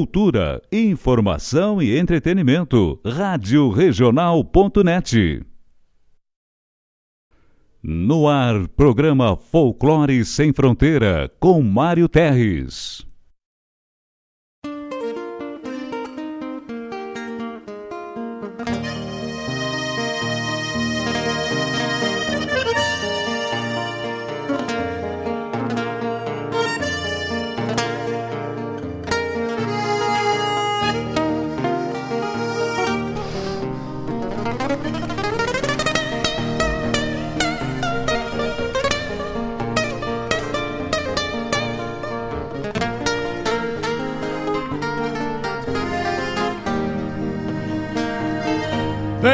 cultura, informação e entretenimento. Rádio Regional.net. No ar, programa Folclore Sem Fronteira, com Mário Terres.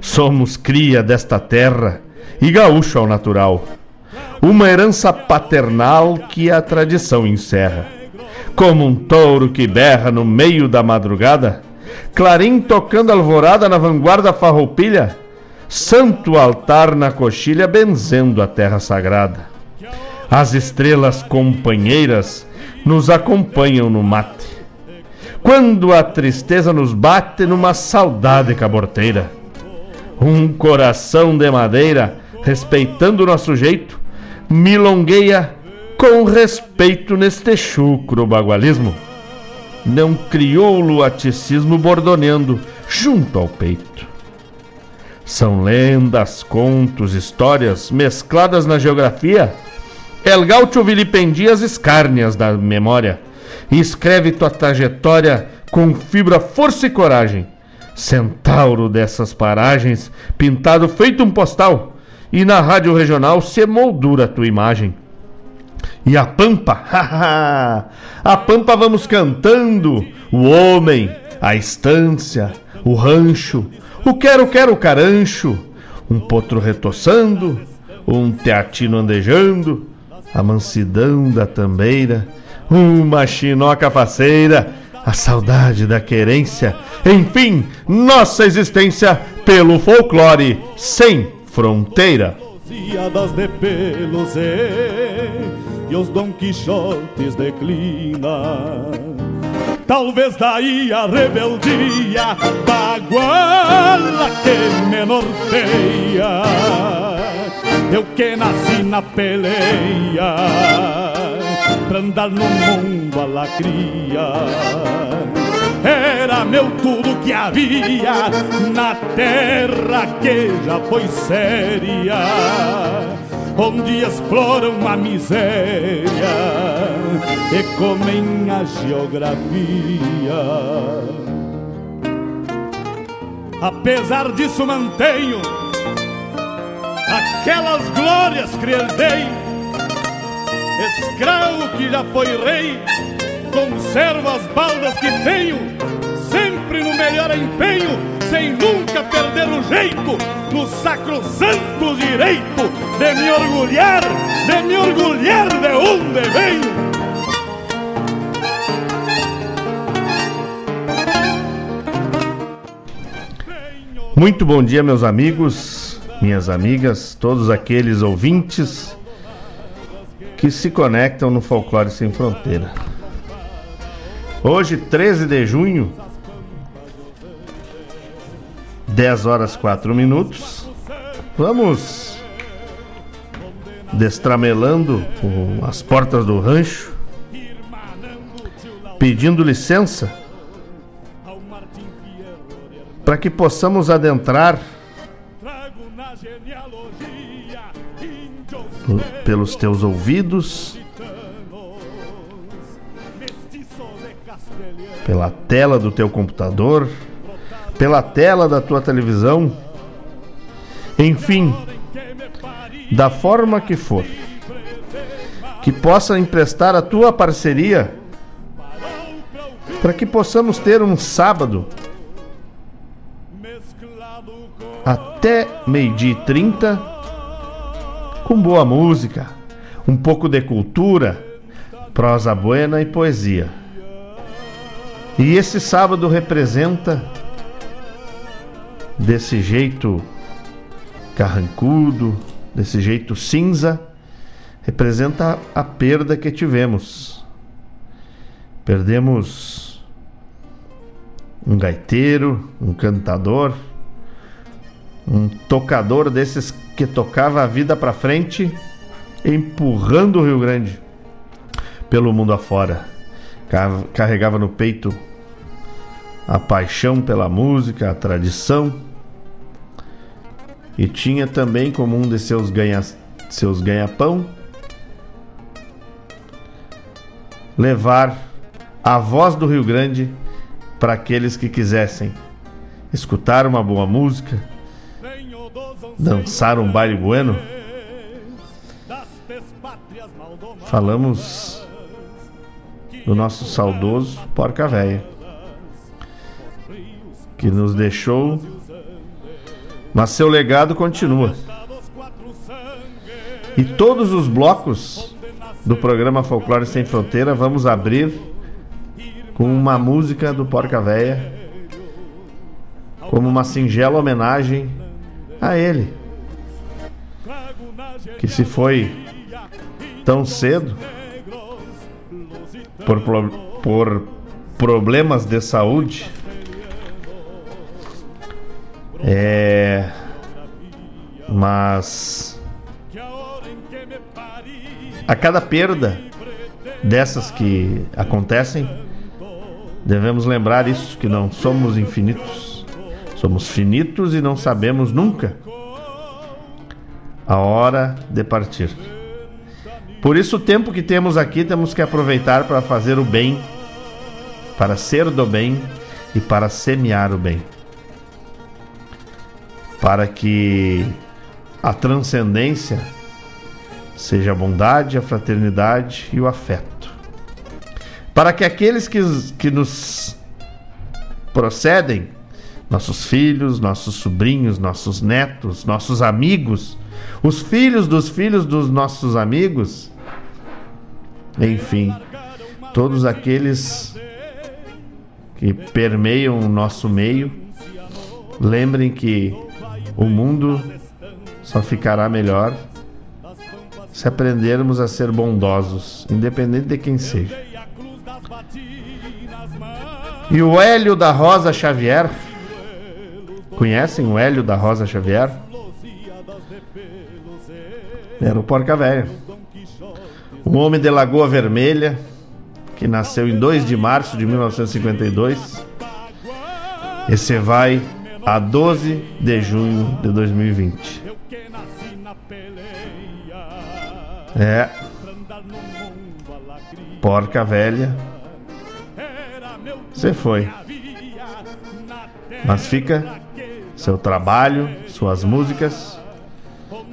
Somos cria desta terra e gaúcho ao natural. Uma herança paternal que a tradição encerra. Como um touro que berra no meio da madrugada, clarim tocando alvorada na vanguarda farroupilha, santo altar na coxilha benzendo a terra sagrada. As estrelas companheiras nos acompanham no mate. Quando a tristeza nos bate numa saudade caborteira um coração de madeira, respeitando o nosso jeito, milongueia com respeito neste chucro bagualismo. Não criou o luaticismo bordoneando junto ao peito. São lendas, contos, histórias mescladas na geografia. El Gaucho vilipendia as escárnias da memória e escreve tua trajetória com fibra, força e coragem centauro dessas paragens, pintado feito um postal, e na rádio regional se moldura a tua imagem. E a pampa, a pampa vamos cantando, o homem, a estância, o rancho, o quero quero carancho, um potro retoçando, um teatino andejando, a mansidão da tambeira, uma chinoca faceira, a saudade da querência, enfim, nossa existência pelo folclore sem fronteira. de pelos e os Dom Quixotes declinam. Talvez daí a rebeldia baguala que me norteia. Eu que nasci na peleia pra andar no mundo a lacria. Era meu tudo que havia na terra que já foi séria, onde exploram a miséria e comem a geografia. Apesar disso, mantenho aquelas glórias que herdei escravo que já foi rei, conservo as baldas que tenho, sempre no melhor empenho, sem nunca perder o jeito, no sacrosanto direito de me orgulhar, de me orgulhar de onde venho. Muito bom dia, meus amigos, minhas amigas, todos aqueles ouvintes que se conectam no Folclore Sem Fronteira. Hoje, 13 de junho, 10 horas 4 minutos, vamos destramelando as portas do rancho, pedindo licença para que possamos adentrar pelos teus ouvidos, pela tela do teu computador, pela tela da tua televisão, enfim, da forma que for, que possa emprestar a tua parceria para que possamos ter um sábado até meio-dia e trinta, com boa música, um pouco de cultura, prosa buena e poesia. E esse sábado representa desse jeito carrancudo, desse jeito cinza, representa a perda que tivemos. Perdemos um gaiteiro, um cantador, um tocador desses que tocava a vida para frente, empurrando o Rio Grande pelo mundo afora. Carregava no peito a paixão pela música, a tradição. E tinha também como um de seus ganha seus ganha-pão levar a voz do Rio Grande para aqueles que quisessem escutar uma boa música, dançar um baile bueno. Falamos do nosso saudoso Porca Véia, que nos deixou, mas seu legado continua. E todos os blocos do programa Folclore Sem Fronteira vamos abrir com uma música do Porca Véia, como uma singela homenagem a ele, que se foi tão cedo por, por problemas de saúde. É, mas a cada perda dessas que acontecem, devemos lembrar isso que não somos infinitos. Somos finitos e não sabemos nunca a hora de partir. Por isso, o tempo que temos aqui temos que aproveitar para fazer o bem, para ser do bem e para semear o bem. Para que a transcendência seja a bondade, a fraternidade e o afeto. Para que aqueles que, que nos procedem, nossos filhos, nossos sobrinhos, nossos netos, nossos amigos, os filhos dos filhos dos nossos amigos, enfim, todos aqueles que permeiam o nosso meio, lembrem que o mundo só ficará melhor se aprendermos a ser bondosos, independente de quem seja. E o Hélio da Rosa Xavier, conhecem o Hélio da Rosa Xavier? Era o Porca Velha. Um homem de Lagoa Vermelha, que nasceu em 2 de março de 1952. Esse vai a 12 de junho de 2020. É. Porca velha. Você foi. Mas fica seu trabalho, suas músicas,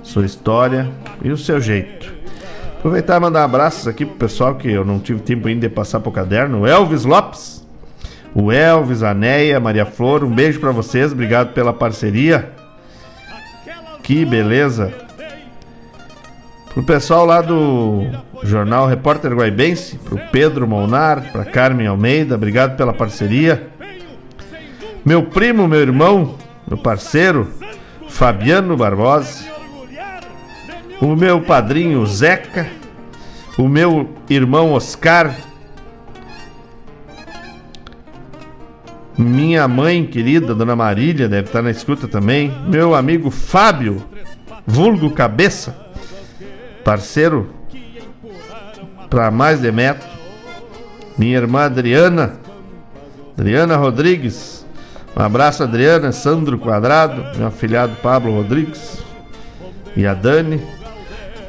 sua história e o seu jeito. Aproveitar e mandar abraços aqui pro pessoal que eu não tive tempo ainda de passar pro caderno. Elvis Lopes, o Elvis, a Neia, Maria Flor, um beijo para vocês, obrigado pela parceria. Que beleza. Pro pessoal lá do jornal Repórter Guaibense, pro Pedro Molnar, pra Carmen Almeida, obrigado pela parceria. Meu primo, meu irmão, meu parceiro, Fabiano Barbosa o meu padrinho Zeca, o meu irmão Oscar, minha mãe querida, Dona Marília, deve estar na escuta também, meu amigo Fábio, vulgo Cabeça, parceiro para mais de metro, minha irmã Adriana, Adriana Rodrigues, um abraço Adriana, Sandro Quadrado, meu afilhado Pablo Rodrigues e a Dani,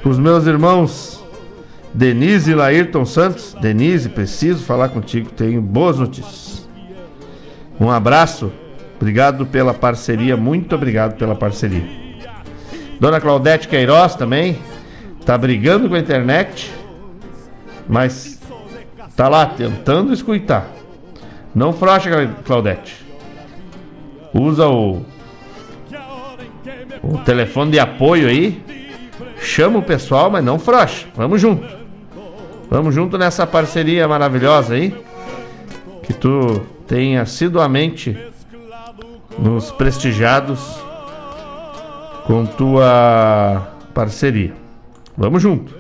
os meus irmãos Denise e Laírton Santos. Denise, preciso falar contigo, tenho boas notícias. Um abraço, obrigado pela parceria, muito obrigado pela parceria. Dona Claudete Queiroz também, tá brigando com a internet, mas tá lá tentando escutar. Não frocha, Claudete. Usa o, o telefone de apoio aí. Chama o pessoal, mas não frouxa. Vamos junto. Vamos junto nessa parceria maravilhosa aí. Que tu tem assiduamente nos prestigiados com tua parceria. Vamos junto.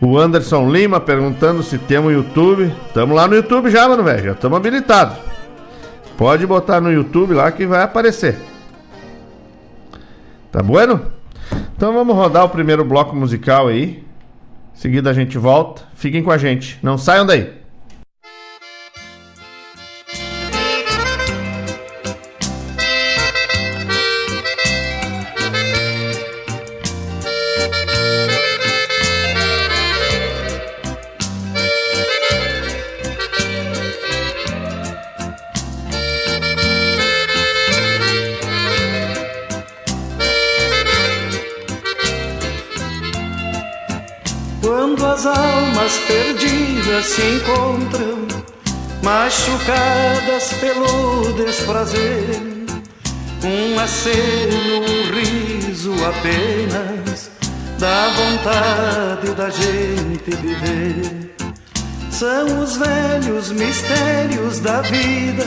O Anderson Lima perguntando se temos YouTube. Tamo lá no YouTube já, mano, velho. Já estamos habilitados. Pode botar no YouTube lá que vai aparecer. Tá bueno? Então vamos rodar o primeiro bloco musical aí. Em seguida a gente volta. Fiquem com a gente. Não saiam daí. Machucadas pelo desprazer. Um aceno, um riso apenas da vontade da gente viver. São os velhos mistérios da vida,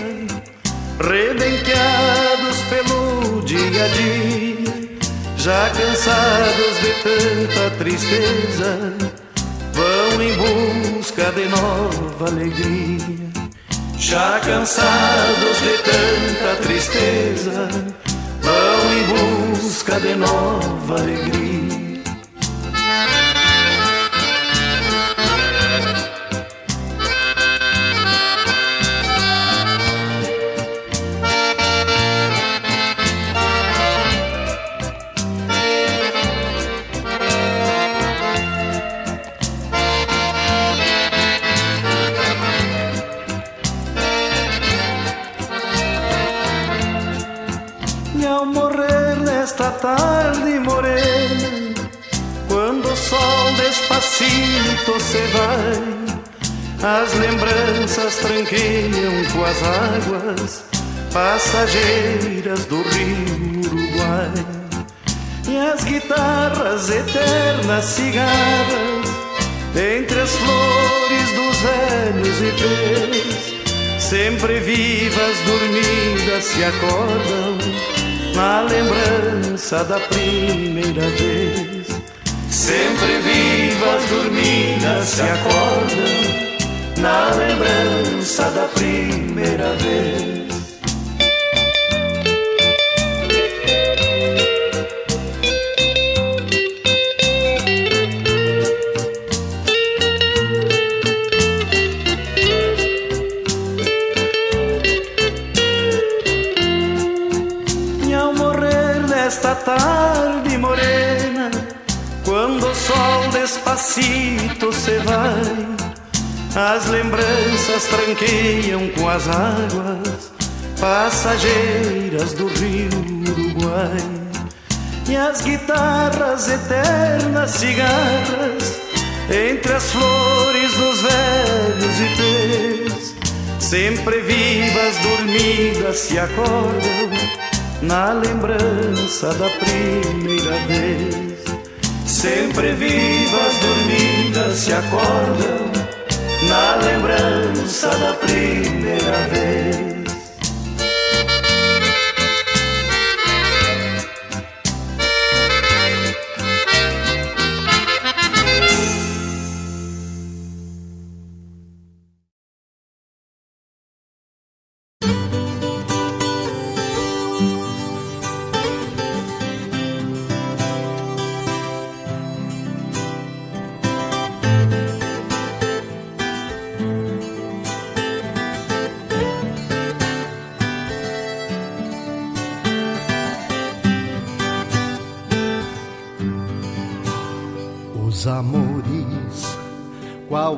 rebenqueados pelo dia a dia, já cansados de tanta tristeza vão em busca de nova alegria. Já cansados de tanta tristeza, vão em busca de nova alegria. Tarde morena, quando o sol despacito se vai, as lembranças tranqueiam com as águas passageiras do rio Uruguai. E as guitarras eternas cigarras, entre as flores dos velhos ipês, sempre vivas, dormidas, se acordam na lembrança da primeira vez. Sempre vivas, dormidas, se acordam na lembrança da primeira vez. Despacito se vai, as lembranças tranqueiam com as águas passageiras do rio Uruguai. E as guitarras eternas cigarras entre as flores dos velhos ipês, sempre vivas, dormidas, se acordam na lembrança da primeira vez. Sempre vivas, dormidas, se acordam na lembrança da primeira vez.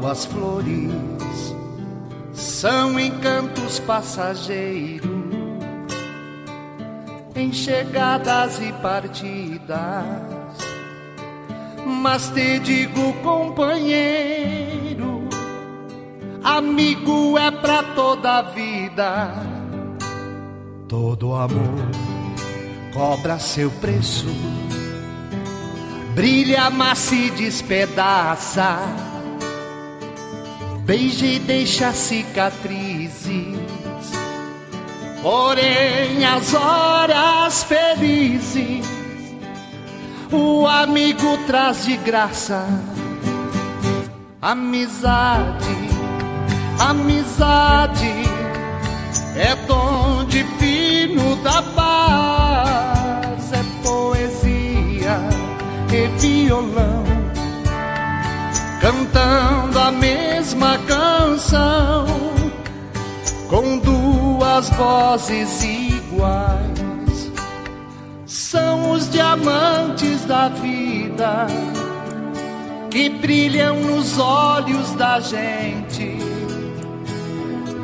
As flores são encantos passageiros em chegadas e partidas. Mas te digo, companheiro, amigo é pra toda a vida. Todo amor cobra seu preço, brilha, mas se despedaça. Beija e deixa cicatrizes, porém as horas felizes. O amigo traz de graça. Amizade, amizade é dom divino da paz, é poesia e violão, cantando a mesma canção, com duas vozes iguais. São os diamantes da vida que brilham nos olhos da gente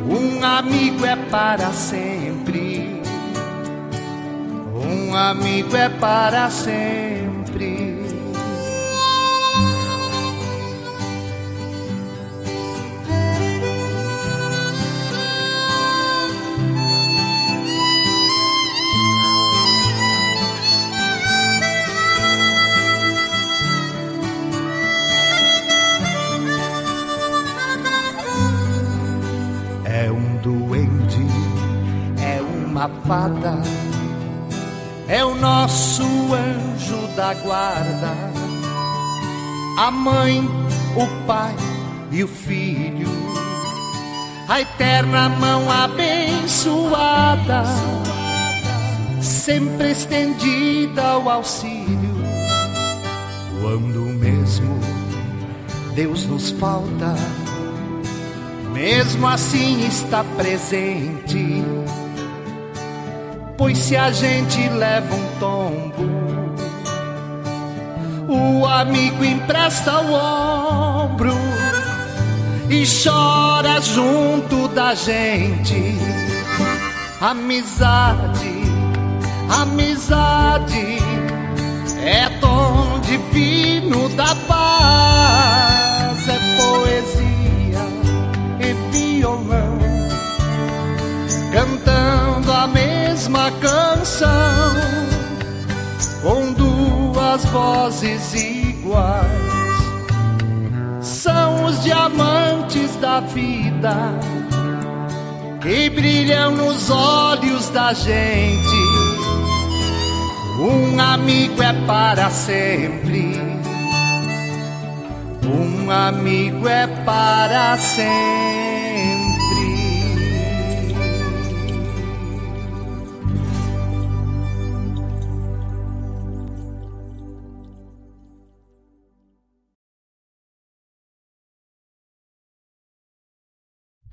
um amigo é para sempre. Um amigo é para sempre. É o nosso anjo da guarda, a mãe, o pai e o filho, a eterna mão abençoada, sempre estendida ao auxílio, quando mesmo Deus nos falta. Mesmo assim está presente Pois se a gente leva um tombo, o amigo empresta o ombro e chora junto da gente. Amizade, amizade é tom divino da paz, a mesma canção com duas vozes iguais. São os diamantes da vida que brilham nos olhos da gente. Um amigo é para sempre. Um amigo é para sempre.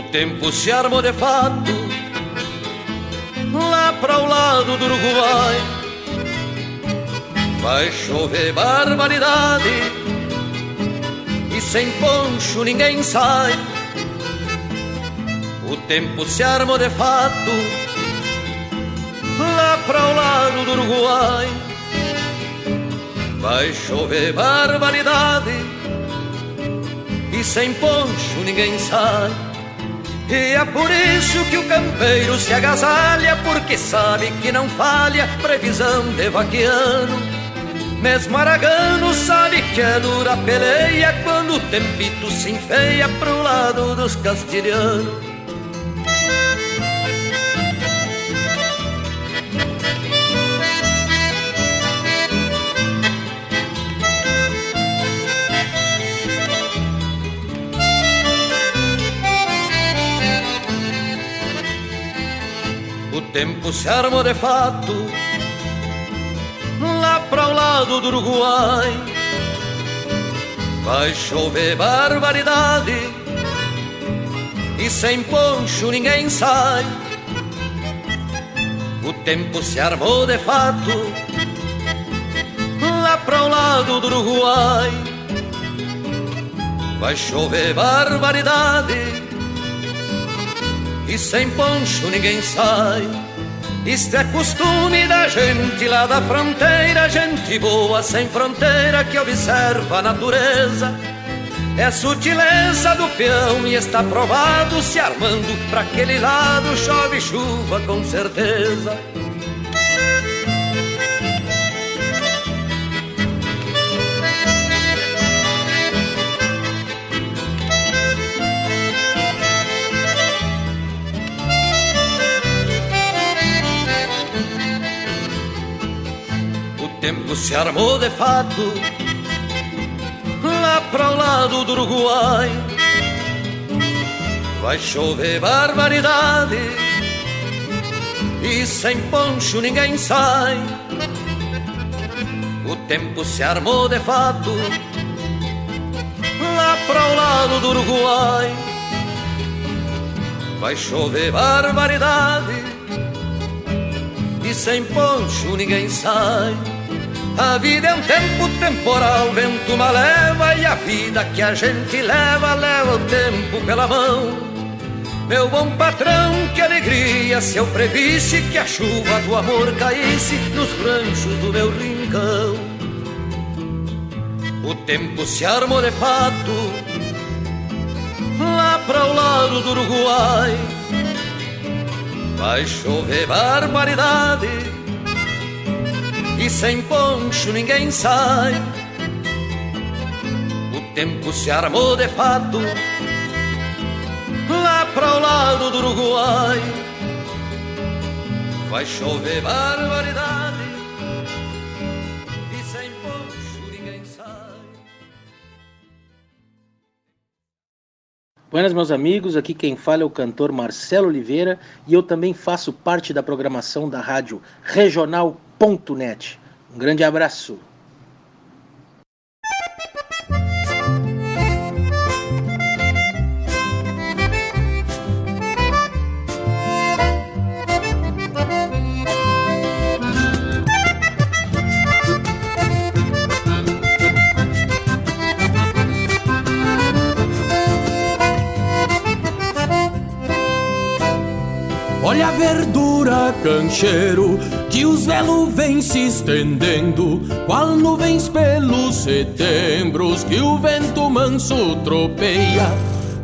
O tempo se armou de fato lá para o lado do Uruguai. Vai chover barbaridade e sem poncho ninguém sai. O tempo se armou de fato lá para o lado do Uruguai. Vai chover barbaridade e sem poncho ninguém sai. E é por isso que o campeiro se agasalha, porque sabe que não falha previsão de vaquiano. Mesmo Aragano sabe que é dura peleia quando o tempito se enfeia pro lado dos castilhanos. Tempo se armou de fato lá para o lado do Uruguai. Vai chover barbaridade e sem poncho ninguém sai. O tempo se armou de fato lá para o lado do Uruguai. Vai chover barbaridade e sem poncho ninguém sai. Isto é costume da gente lá da fronteira, gente boa sem fronteira que observa a natureza. É sutileza do peão e está provado se armando para aquele lado chove chuva com certeza. Tempo se armou de fato lá para o lado do Uruguai. Vai chover barbaridade e sem poncho ninguém sai. O tempo se armou de fato lá para o lado do Uruguai. Vai chover barbaridade e sem poncho ninguém sai. A vida é um tempo temporal, vento uma leva e a vida que a gente leva, leva o tempo pela mão. Meu bom patrão, que alegria se eu previsse que a chuva do amor caísse nos ranchos do meu rincão. O tempo se armou de fato lá para o lado do Uruguai. Vai chover barbaridade e sem poncho ninguém sai. O tempo se armou de fato lá para o lado do Uruguai. Vai chover barbaridade e sem poncho ninguém sai. Buenas, meus amigos. Aqui quem fala é o cantor Marcelo Oliveira e eu também faço parte da programação da rádio Regional.net. Um grande abraço. Olha a verdura, cancheiro, que os velos vêm se estendendo, qual nuvens pelos setembros que o vento manso tropeia.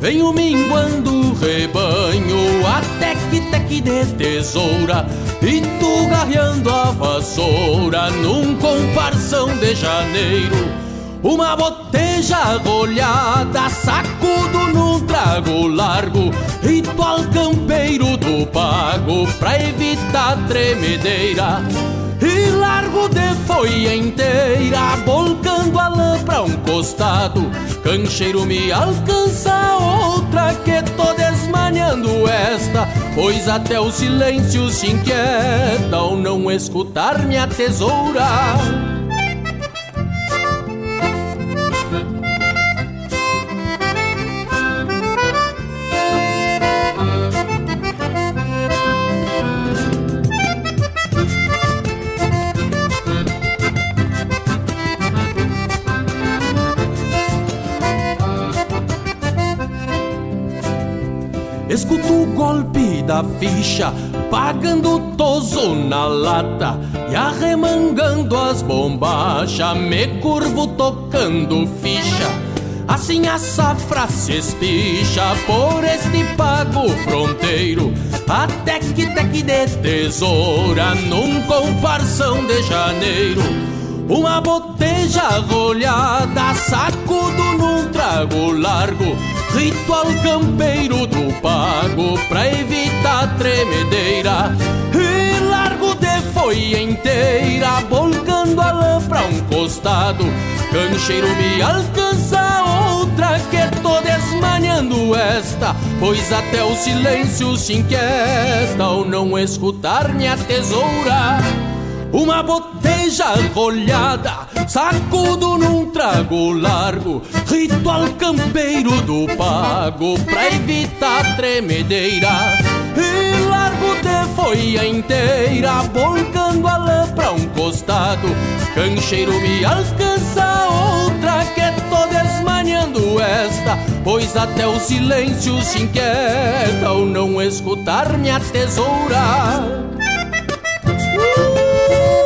Venho minguando rebanho até que teque de tesoura E tu garreando a vassoura num comparsão de janeiro Uma boteja rolhada, sacudo num trago largo Ritual campeiro do pago pra evitar tremedeira e largo de foia inteira, volcando a lã pra um costado. Cancheiro me alcança outra que tô desmanhando esta, pois até o silêncio se inquieta ao não escutar minha tesoura. Escuto o golpe da ficha, pagando toso na lata e arremangando as bombachas, me curvo tocando ficha. Assim a safra se espicha por este pago fronteiro, até que teque de tesoura num comparsão de janeiro. Uma boteja rolhada, sacudo num trago largo Ritual campeiro do pago pra evitar tremedeira E largo de foia inteira, volcando a lã pra um costado. Cancheiro me alcança outra que tô desmanhando esta, pois até o silêncio se inquieta ao não escutar minha tesoura. Uma boteja rolhada, sacudo num trago largo, ritual campeiro do pago pra evitar tremedeira. E largo de folha inteira, volcando a lã pra um costado. Cancheiro me alcança outra que tô desmanhando esta, pois até o silêncio se inquieta ao não escutar minha tesoura. Thank you.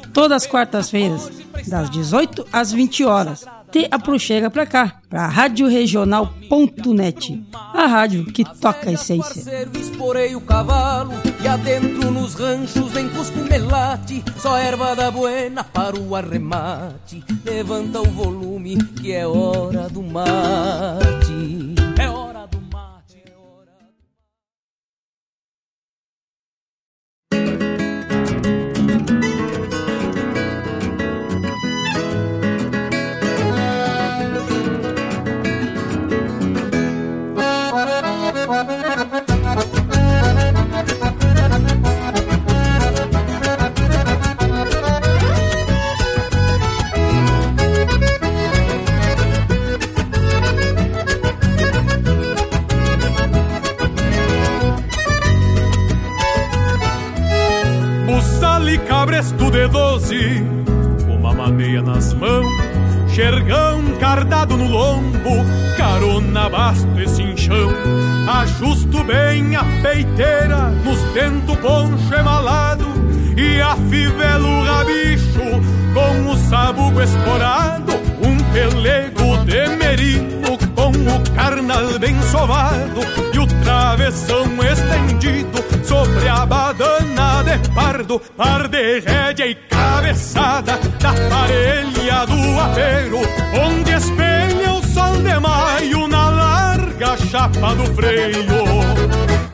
Todas as quartas-feiras, das 18 às 20 horas. Te aproxega pra cá, pra radioregional.net, a rádio que toca a essência. Esporei o cavalo e adentro nos ranchos só erva da buena para o arremate. Levanta o volume que é hora do mate. Cabresto de doze, uma maneia nas mãos, xergão cardado no lombo, carona, basto e cinchão. Ajusto bem a peiteira nos tento poncho emalado e afivelo o rabicho com o sabugo esporado, um pelego de merino o carnal bem sovado e o travessão estendido sobre a badana de pardo, par de rédea e cabeçada da parelha do apeiro, onde espelha o sol de maio na larga chapa do freio.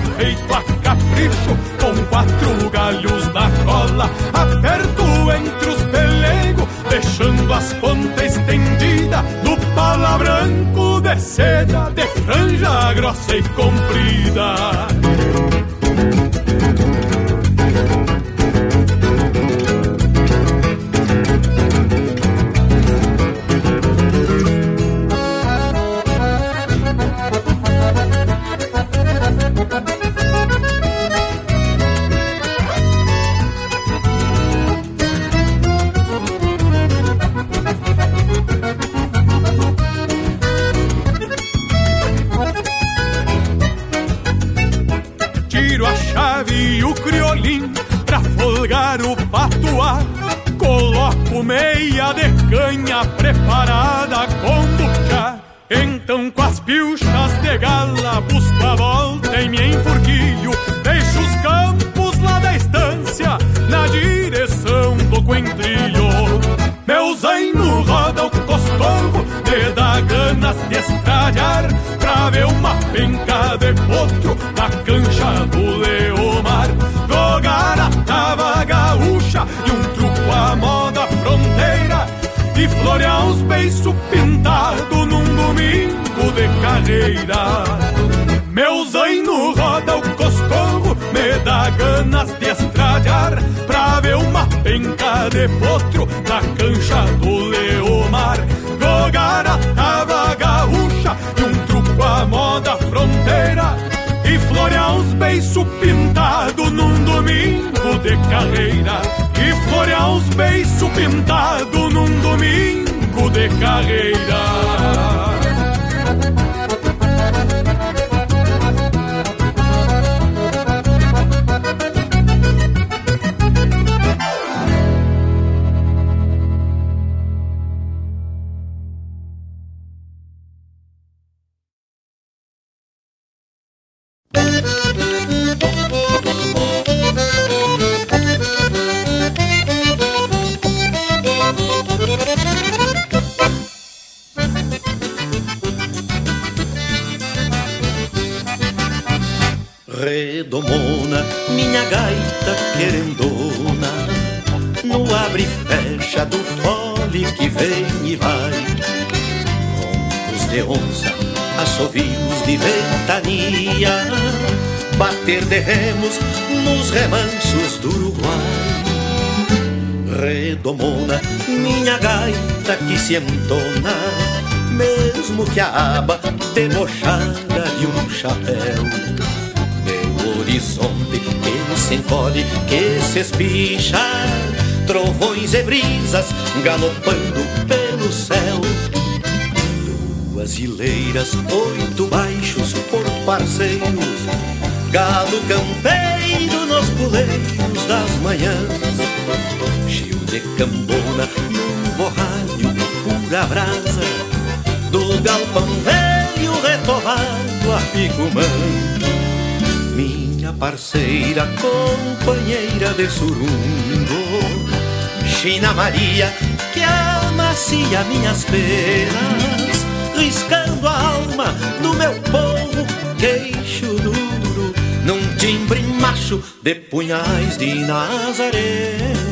feito a capricho com quatro galhos na cola, aperto entre os pelegos, deixando as pontas estendidas do pala branco de seda, de franja grossa e comprida. E florear uns beiços pintados num domingo de carreira galopando pelo céu. Duas hileiras, oito baixos por parceiros. Galo campeiro nos puleiros das manhãs. Chio de cambona num borralho pura brasa. Do galpão velho retovado a picumã Minha parceira, companheira de surungo. China Maria, que amacia minhas penas Riscando a alma do meu povo, queixo duro num timbre macho de punhais de Nazarena.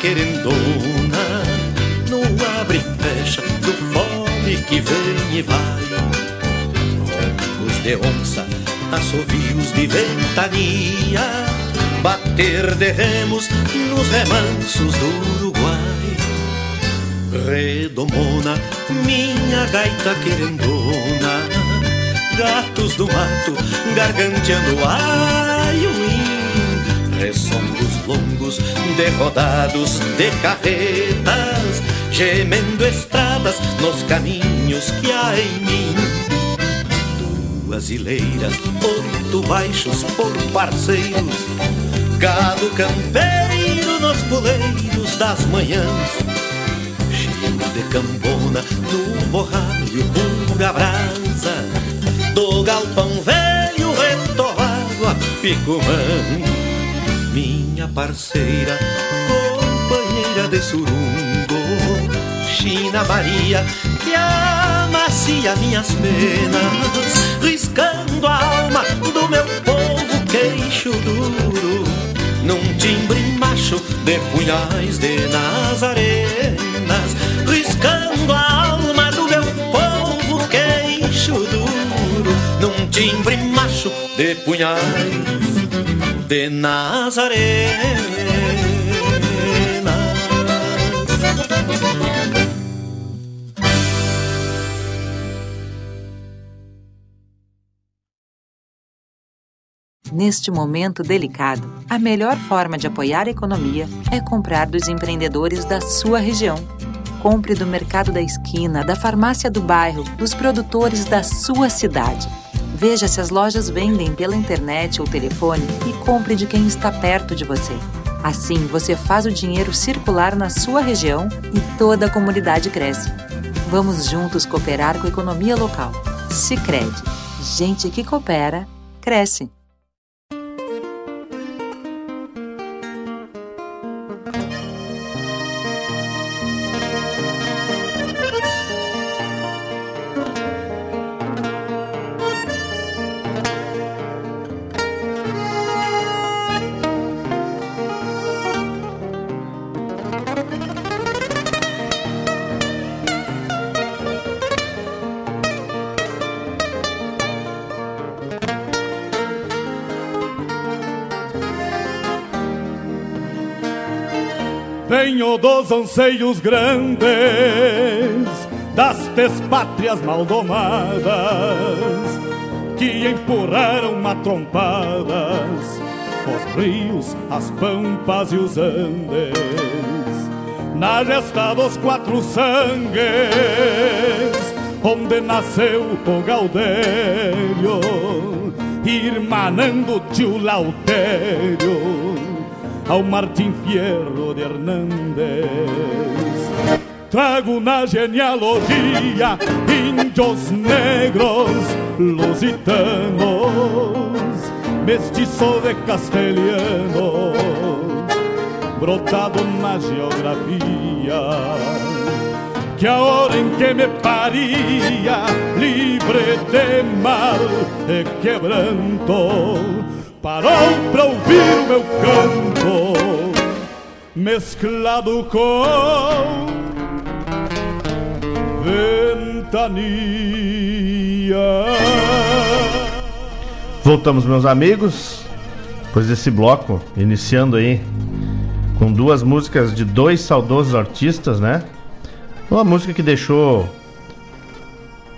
Querendona, no abre e fecha do fome que vem e vai de onça, assovios de ventania, bater de remos nos remansos do Uruguai. Redomona, minha gaita querendona, gatos do mato garganteando aiuim, ressongos longos de carretas, gemendo estradas nos caminhos que há em mim. Brasileiras, oito baixos por parceiros, gado campeiro nos puleiros das manhãs, cheio de cambona no borralho pura brasa, do galpão velho retorrado a picumã, minha parceira, companheira de surungo, China Maria, que amacia minhas penas riscando a alma do meu povo queixo duro, num timbre macho de punhais de nazarenas, riscando a alma do meu povo queixo duro, num timbre macho de punhais de nazarenas. Neste momento delicado, a melhor forma de apoiar a economia é comprar dos empreendedores da sua região. Compre do mercado da esquina, da farmácia do bairro, dos produtores da sua cidade. Veja se as lojas vendem pela internet ou telefone e compre de quem está perto de você. Assim, você faz o dinheiro circular na sua região e toda a comunidade cresce. Vamos juntos cooperar com a economia local. Sicredi, gente que coopera cresce. Anseios grandes das pátrias maldomadas que empurraram matrompadas os rios, as pampas e os andes. Na gesta dos quatro sangues onde nasceu o Gaudério irmanando tio Lautério ao Martim Fierro de Hernández. Trago na genealogia índios negros lusitanos, mestiço de castelhano, brotado na geografia que a hora em que me paria, livre de mal e quebranto, parou pra ouvir o meu canto, mesclado com ventania. Voltamos, meus amigos, depois desse bloco, iniciando aí com duas músicas de dois saudosos artistas, né? Uma música que deixou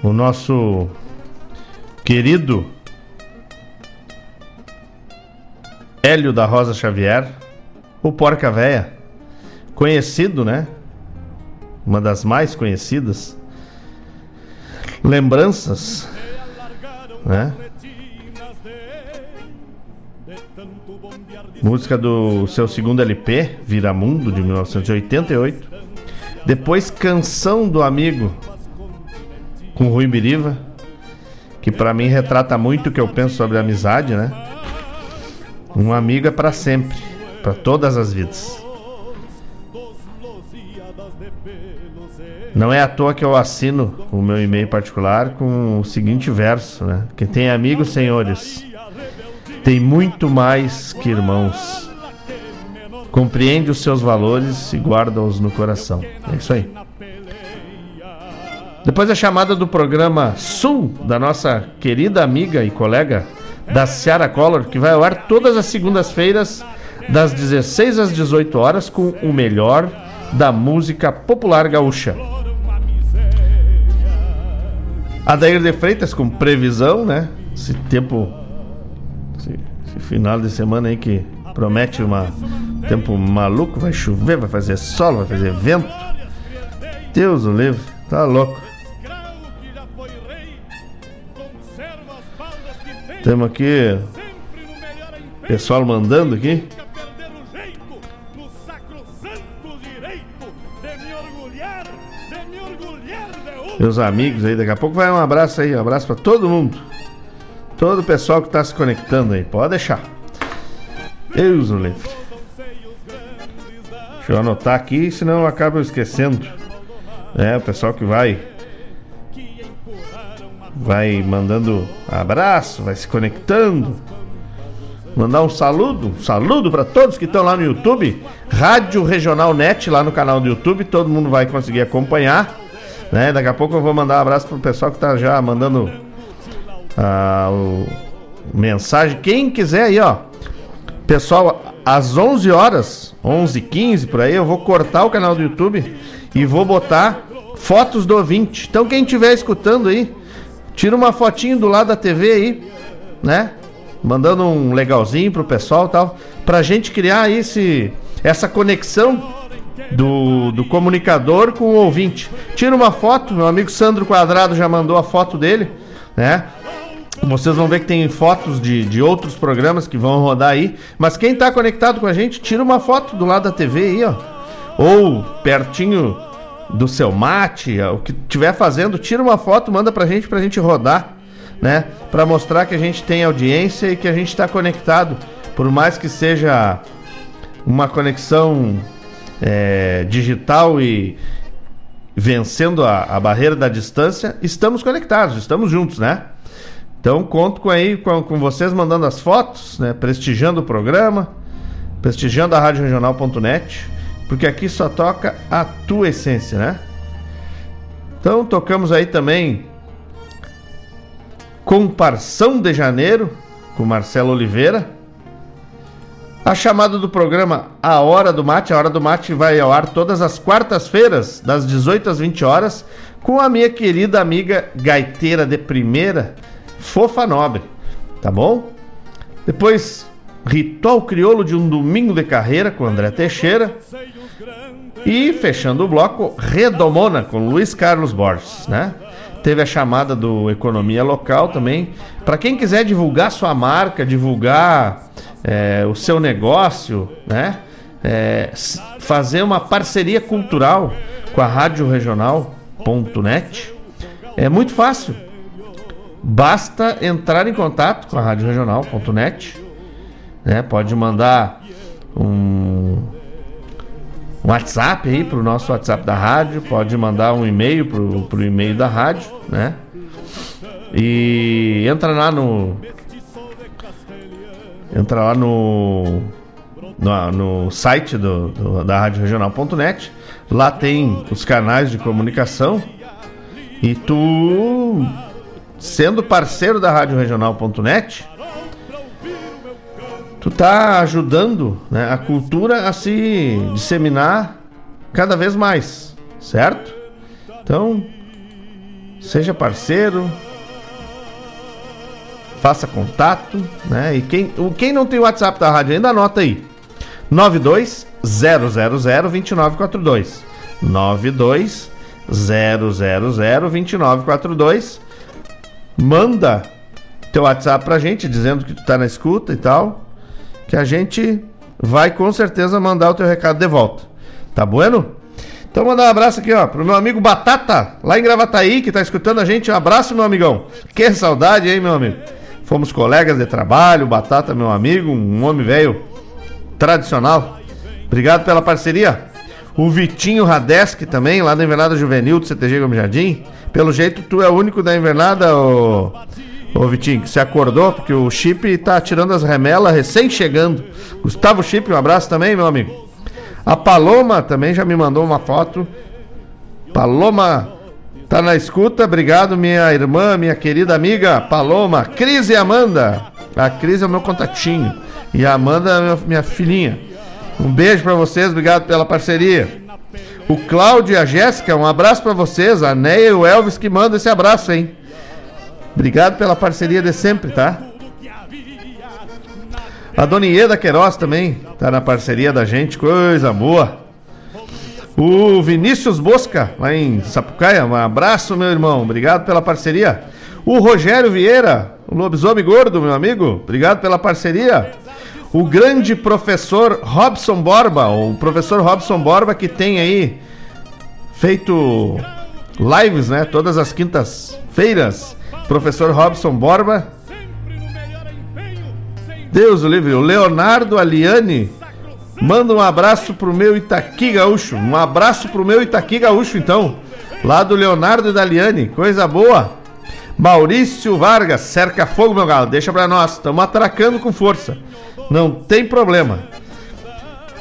o nosso querido Hélio da Rosa Xavier, o Porca Véia, conhecido, né? Uma das mais conhecidas lembranças, né? Música do seu segundo LP, Viramundo, de 1988. Depois, Canção do Amigo, com Rui Biriva, que para mim retrata muito o que eu penso sobre amizade, né? Um amigo é para sempre, para todas as vidas. Não é à toa que eu assino o meu e-mail particular com o seguinte verso, né? Quem tem amigos, senhores, tem muito mais que irmãos compreende os seus valores e guarda-os no coração. É isso aí. Depois a chamada do programa Sul, da nossa querida amiga e colega da Ciara Collor, que vai ao ar todas as segundas-feiras, das 16 às 18 horas, com o melhor da música popular gaúcha. Adair de Freitas com previsão, né? Esse tempo, esse, esse final de semana aí que promete uma Tempo maluco, vai chover, vai fazer sol, vai fazer vento. Deus o livre, tá louco. Temos aqui pessoal mandando aqui. Meus amigos aí, daqui a pouco vai um abraço aí, um abraço para todo mundo. Todo o pessoal que está se conectando aí, pode deixar. Deus o livre. Deixa eu anotar aqui, senão eu acabo esquecendo. É, o pessoal que vai. Vai mandando abraço, vai se conectando. Mandar um saludo, um saludo para todos que estão lá no YouTube, Rádio Regional Net, lá no canal do YouTube, todo mundo vai conseguir acompanhar. Né? Daqui a pouco eu vou mandar um abraço pro pessoal que tá já mandando ah, mensagem. Quem quiser aí, ó. Pessoal, às 11 horas, 11h15 por aí, eu vou cortar o canal do YouTube e vou botar fotos do ouvinte. Então quem estiver escutando aí, tira uma fotinho do lado da TV aí, né? Mandando um legalzinho pro pessoal e tal, pra gente criar esse, essa conexão do, do comunicador com o ouvinte. Tira uma foto, meu amigo Sandro Quadrado já mandou a foto dele, né? Vocês vão ver que tem fotos de, de outros programas que vão rodar aí. Mas quem está conectado com a gente, tira uma foto do lado da TV aí, ó. Ou pertinho do seu mate, o que estiver fazendo, tira uma foto, manda pra gente, pra gente rodar, né? Pra mostrar que a gente tem audiência e que a gente está conectado. Por mais que seja uma conexão é, digital e vencendo a, a barreira da distância, estamos conectados, estamos juntos, né? Então conto com aí com, com vocês mandando as fotos, né, prestigiando o programa, prestigiando a Rádio Regional.net, porque aqui só toca a tua essência, né? Então tocamos aí também Comparção de Janeiro com Marcelo Oliveira. A chamada do programa A Hora do Mate. A Hora do Mate vai ao ar todas as quartas-feiras, das 18 às 20 horas, com a minha querida amiga gaiteira de primeira, Fofa Nobre. Tá bom? Depois, Ritual Crioulo de um Domingo de Carreira com André Teixeira. E fechando o bloco, Redomona com Luiz Carlos Borges, né? Teve a chamada do Economia Local também. Para quem quiser divulgar sua marca, divulgar é, o seu negócio, né? É, fazer uma parceria cultural com a Rádio Regional.net é muito fácil. Basta entrar em contato com a Rádio Regional.net, né? Pode mandar um, um WhatsApp aí para o nosso WhatsApp da rádio, pode mandar um e-mail para o e-mail da rádio, né? E entra lá no entra lá no, no, no site do, do, da Rádio Regional.net. Lá tem os canais de comunicação. E tu, sendo parceiro da Rádio Regional.net, tu tá ajudando né, a cultura a se disseminar cada vez mais, certo? Então, seja parceiro, faça contato, né? E quem, quem não tem o WhatsApp da rádio ainda anota aí. 92 000 2942. 92 000 2942. Manda teu WhatsApp pra gente dizendo que tu tá na escuta e tal, que a gente vai com certeza mandar o teu recado de volta. Tá bueno? Então mandar um abraço aqui, ó, pro meu amigo Batata, lá em Gravataí, que tá escutando a gente. Um abraço, meu amigão. Que saudade, hein, meu amigo? Fomos colegas de trabalho, Batata, meu amigo, um homem velho tradicional. Obrigado pela parceria. O Vitinho Radesk também, lá da Invernada Juvenil do CTG Gomes Jardim. Pelo jeito, tu é o único da Invernada, ô, ô Vitinho, se acordou, porque o Chip tá tirando as remelas recém chegando. Gustavo Chip, um abraço também, meu amigo. A Paloma também já me mandou uma foto. Paloma Tá na escuta, obrigado minha irmã, minha querida amiga Paloma, Cris e Amanda. A Cris é o meu contatinho e a Amanda é minha, minha filhinha. Um beijo para vocês, obrigado pela parceria. O Cláudio e a Jéssica, um abraço para vocês. A Neia e o Elvis que mandam esse abraço, hein? Obrigado pela parceria de sempre, tá? A Dona Ieda Queiroz também tá na parceria da gente, coisa boa. O Vinícius Bosca, lá em Sapucaia. Um abraço, meu irmão. Obrigado pela parceria. O Rogério Vieira, o lobisomem gordo, meu amigo. Obrigado pela parceria. O grande professor Robson Borba, o professor Robson Borba que tem aí feito lives, né? Todas as quintas-feiras. Professor Robson Borba. Deus o livre. O Leonardo Aliane Manda um abraço pro meu Itaqui Gaúcho. Um abraço pro meu Itaqui Gaúcho, então. Lá do Leonardo e da Liane. Coisa boa. Maurício Vargas, cerca fogo, meu galo. Deixa pra nós. Estamos atracando com força. Não tem problema.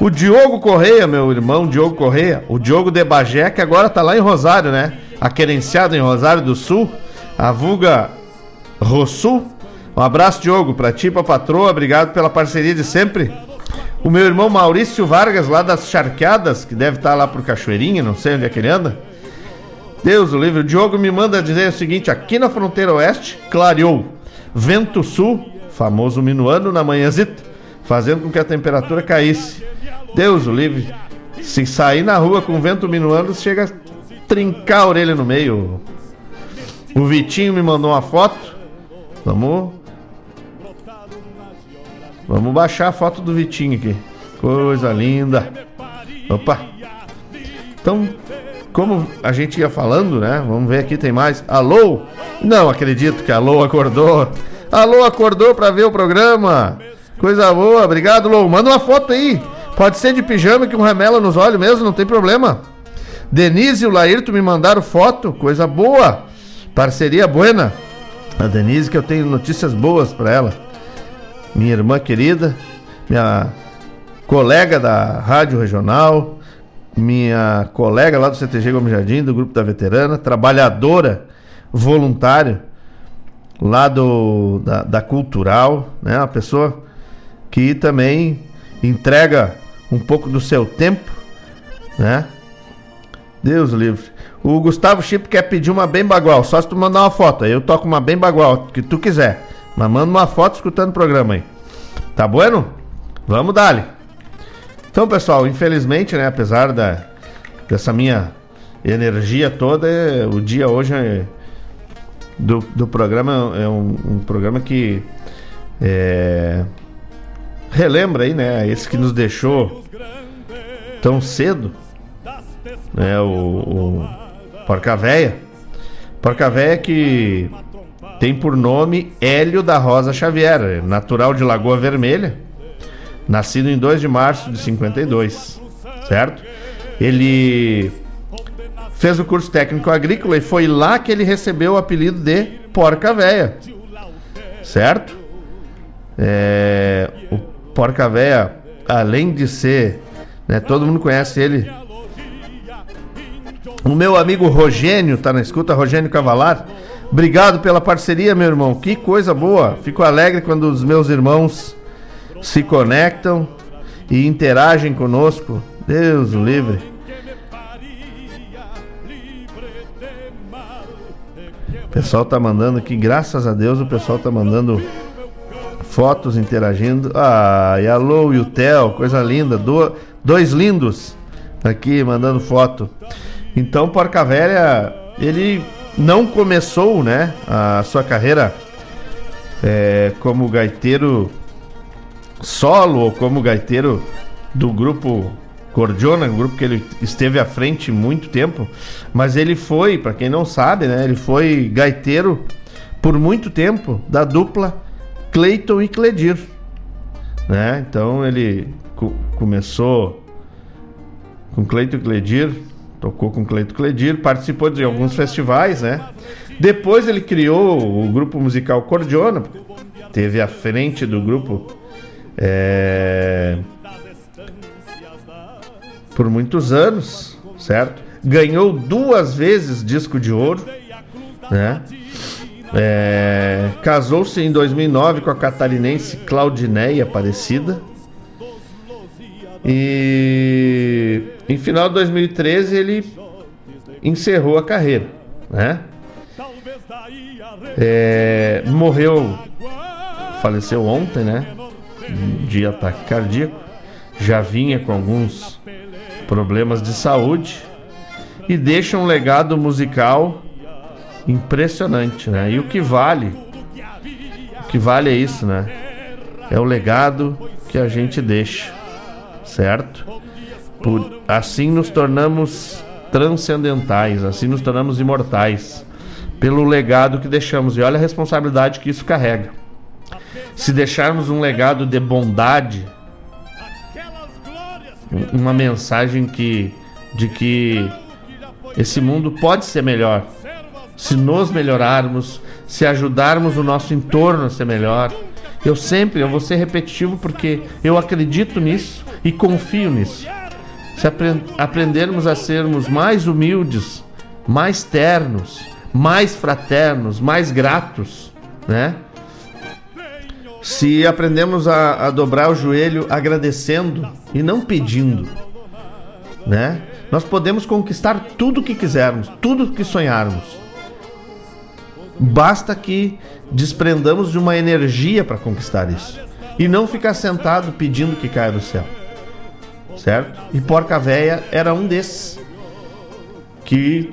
O Diogo Correia, meu irmão Diogo Correia. O Diogo de Bagé, que agora tá lá em Rosário, né? Aquerenciado em Rosário do Sul. A vulga Rossul. Um abraço, Diogo, pra ti, pra patroa. Obrigado pela parceria de sempre. O meu irmão Maurício Vargas, lá das Charqueadas, que deve estar lá por Cachoeirinha, não sei onde é que ele anda. Deus o livre. O Diogo me manda dizer o seguinte: aqui na fronteira oeste, clareou. Vento sul, famoso minuano, na manhãzita, fazendo com que a temperatura caísse. Deus o livre. Se sair na rua com vento minuano, chega a trincar a orelha no meio. O Vitinho me mandou uma foto. Vamos Vamos baixar a foto do Vitinho aqui. Coisa linda. Opa. Então, como a gente ia falando, né? Vamos ver aqui, tem mais. Alô? Não acredito que alô acordou. Alô acordou para ver o programa. Coisa boa, obrigado, Lô. Manda uma foto aí. Pode ser de pijama com remela nos olhos mesmo, não tem problema. Denise e o Laírto me mandaram foto, coisa boa. Parceria buena. A Denise que eu tenho notícias boas para ela minha irmã querida, minha colega da Rádio Regional, minha colega lá do CTG Gomes Jardim, do Grupo da Veterana, trabalhadora voluntária lá do, da, da Cultural, né? Uma pessoa que também entrega um pouco do seu tempo, né? Deus livre. O Gustavo Chip quer pedir uma bem bagual, só se tu mandar uma foto. Eu toco uma bem bagual, que tu quiser. Mas manda uma foto escutando o programa aí. Tá bueno? Vamos dali. Então, pessoal, infelizmente, né, apesar da, dessa minha energia toda, o dia hoje é, do, do programa é um, um programa que é, relembra aí, né, esse que nos deixou tão cedo, né, o, o Porca Véia. Porca Véia que tem por nome Hélio da Rosa Xavier, natural de Lagoa Vermelha, nascido em 2 de março de 52, certo? Ele fez o curso técnico agrícola e foi lá que ele recebeu o apelido de Porca Véia, certo? É, o Porca Véia, além de ser, né, todo mundo conhece ele. O meu amigo Rogênio tá na escuta, Rogênio Cavalar. Obrigado pela parceria, meu irmão. Que coisa boa. Fico alegre quando os meus irmãos se conectam e interagem conosco. Deus o livre. O pessoal tá mandando aqui, graças a Deus, o pessoal tá mandando fotos interagindo. Ah, alô, e o Theo, coisa linda. Do, dois lindos aqui mandando foto. Então, Porca Velha, ele não começou, né, a sua carreira é, como gaiteiro solo ou como gaiteiro do grupo Cordiona, um grupo que ele esteve à frente muito tempo, mas ele foi, para quem não sabe, né, ele foi gaiteiro por muito tempo da dupla Cleiton e Cledir, né? Então ele co começou com Cleiton e Cledir, tocou com Cleiton e Cledir, participou de alguns festivais, né? Depois ele criou o grupo musical Cordiona, teve à frente do grupo é, por muitos anos, certo? Ganhou duas vezes disco de ouro, né? É, Casou-se em 2009 com a catarinense Claudineia Aparecida. E em final de 2013 ele encerrou a carreira, né? É, morreu, faleceu ontem, né? De ataque cardíaco. Já vinha com alguns problemas de saúde e deixa um legado musical impressionante, né? E o que vale, o que vale é isso, né? É o legado que a gente deixa, certo? Por, assim nos tornamos transcendentais, assim nos tornamos imortais pelo legado que deixamos. E olha a responsabilidade que isso carrega. Se deixarmos um legado de bondade, uma mensagem que de que esse mundo pode ser melhor se nos melhorarmos, se ajudarmos o nosso entorno a ser melhor. Eu sempre, eu vou ser repetitivo porque eu acredito nisso e confio nisso. Se aprend aprendermos a sermos mais humildes, mais ternos, mais fraternos, mais gratos, né? Se aprendemos a, a dobrar o joelho agradecendo e não pedindo, né? Nós podemos conquistar tudo o que quisermos, tudo o que sonharmos. Basta que desprendamos de uma energia para conquistar isso. E não ficar sentado pedindo que caia do céu. Certo? E Porca Véia era um desses. Que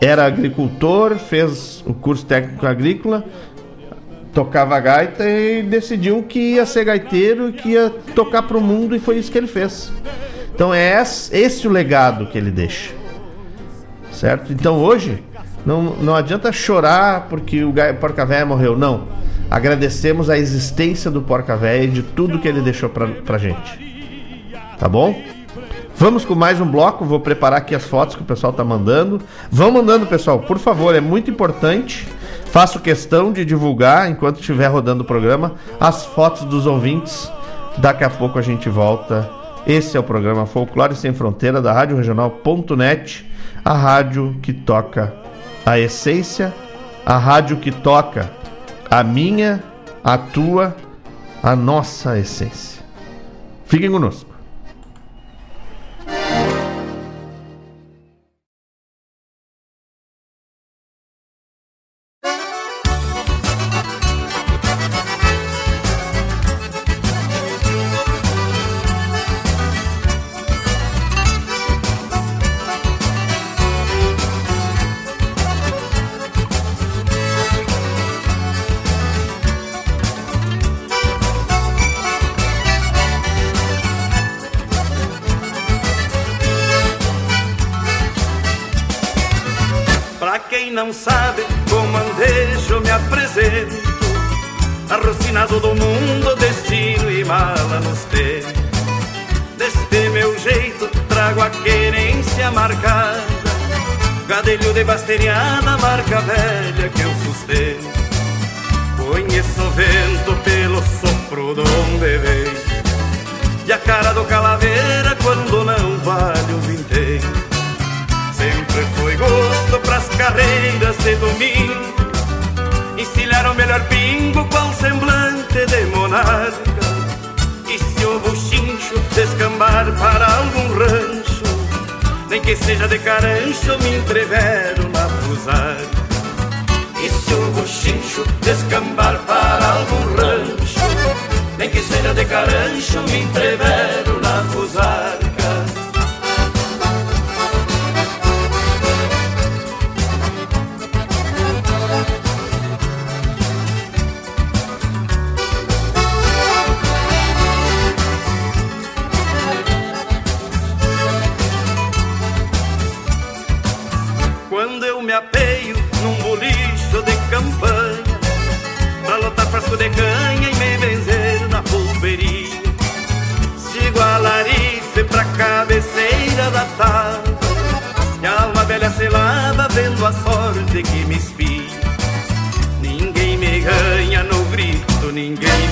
era agricultor, fez o curso técnico agrícola, tocava gaita e decidiu que ia ser gaiteiro que ia tocar para o mundo e foi isso que ele fez. Então é esse o legado que ele deixa. Certo? Então hoje não, não adianta chorar porque o Porca Véia morreu, não. Agradecemos a existência do Porca Véia e de tudo que ele deixou pra, pra gente. Tá bom? Vamos com mais um bloco. Vou preparar aqui as fotos que o pessoal tá mandando. Vão mandando, pessoal, por favor, é muito importante. Faço questão de divulgar, enquanto estiver rodando o programa, as fotos dos ouvintes. Daqui a pouco a gente volta. Esse é o programa Folclore Sem Fronteira da Rádio Regional.net, a rádio que toca a essência, a rádio que toca a minha, a tua, a nossa essência. Fiquem conosco. Não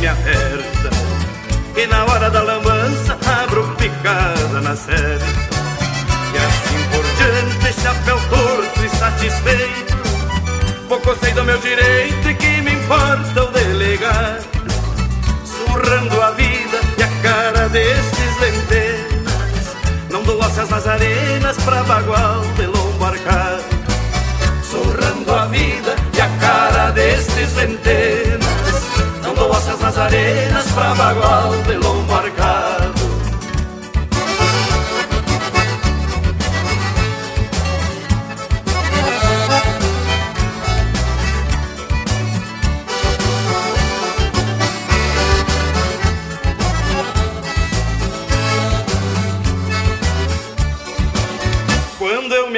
aperta. E na hora da lambança abro picada na certa. E assim por diante, chapéu torto e satisfeito. Pouco sei do meu direito e que me importa o delegar Surrando a vida e a cara destes lentenas Não dou ósseas nas arenas pra bagual de lombo Surrando a vida e a cara destes lentenas Ósseas nas arenas pra bagual de lombo arcado.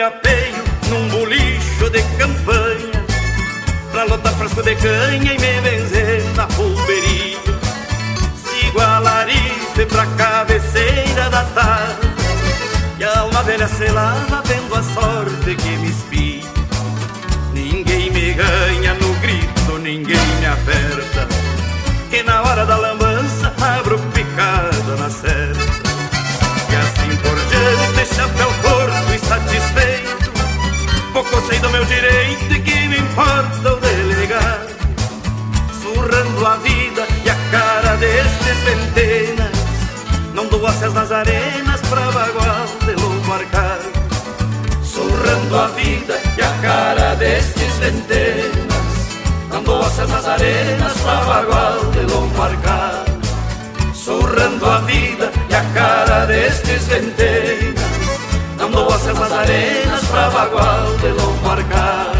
Me apeio num bolicho de campanha Pra lotar frasco de canha e me benzer tarde E a alma velha selada vendo a sorte que me espia. Ninguém me ganha no grito, ninguém me aperta. Que na hora da lambança abro picada na certa E assim por diante, chapéu torto e satisfeito. Pouco sei do meu direito e que me importa o delegar. Surrando a vida e a cara destes ventenas Acess nas arenas pra bagual de lombo arcado Surrando a vida e a cara destes ventenas. Dou acess nas arenas pra bagual de lombo arcado Surrando a vida e a cara destes ventenas. Dou acess nas arenas pra bagual de lombo arcado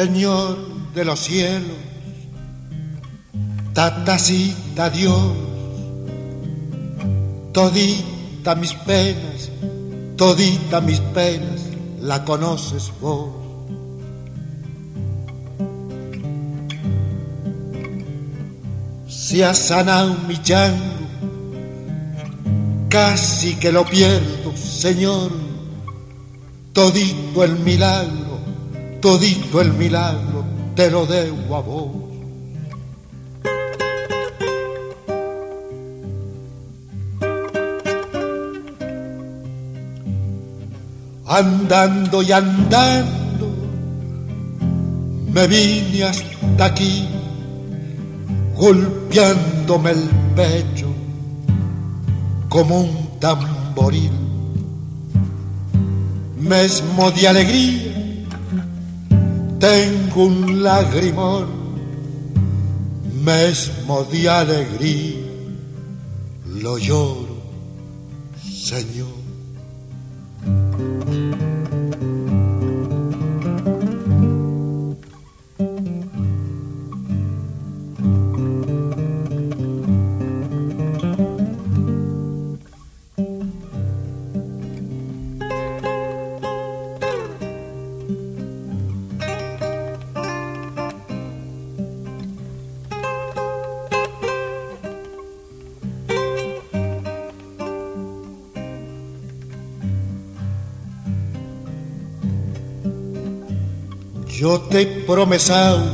Señor de los cielos, tatacita Dios, todita mis penas, todita mis penas, la conoces vos. Se ha sanado mi chango, casi que lo pierdo, Señor, todito el milagro, todito el milagro, te lo debo a vos. andando y andando, me vine hasta aquí, golpeándome el pecho como un tamboril. Mesmo de alegría, tengo un lagrimón, mesmo de alegría, lo lloro, Señor. Yo te he promesado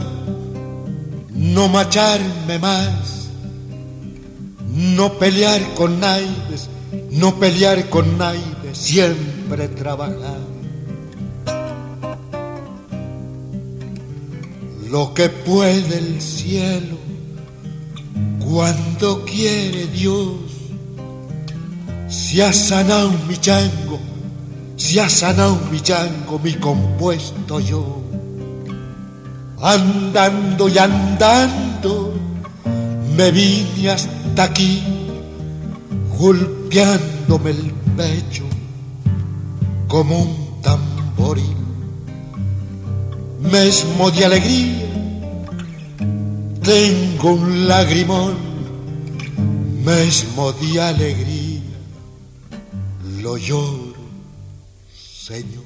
no macharme más, no pelear con nadie, no pelear con nadie, siempre trabajar. Lo que puede el cielo, cuando quiere Dios, se ha sanado mi chango, se ha sanado mi chango, mi compuesto yo andando y andando, me vine hasta aquí, golpeándome el pecho como un tamboril, mesmo de alegría, tengo un lagrimón, mesmo de alegría, lo lloro, Señor.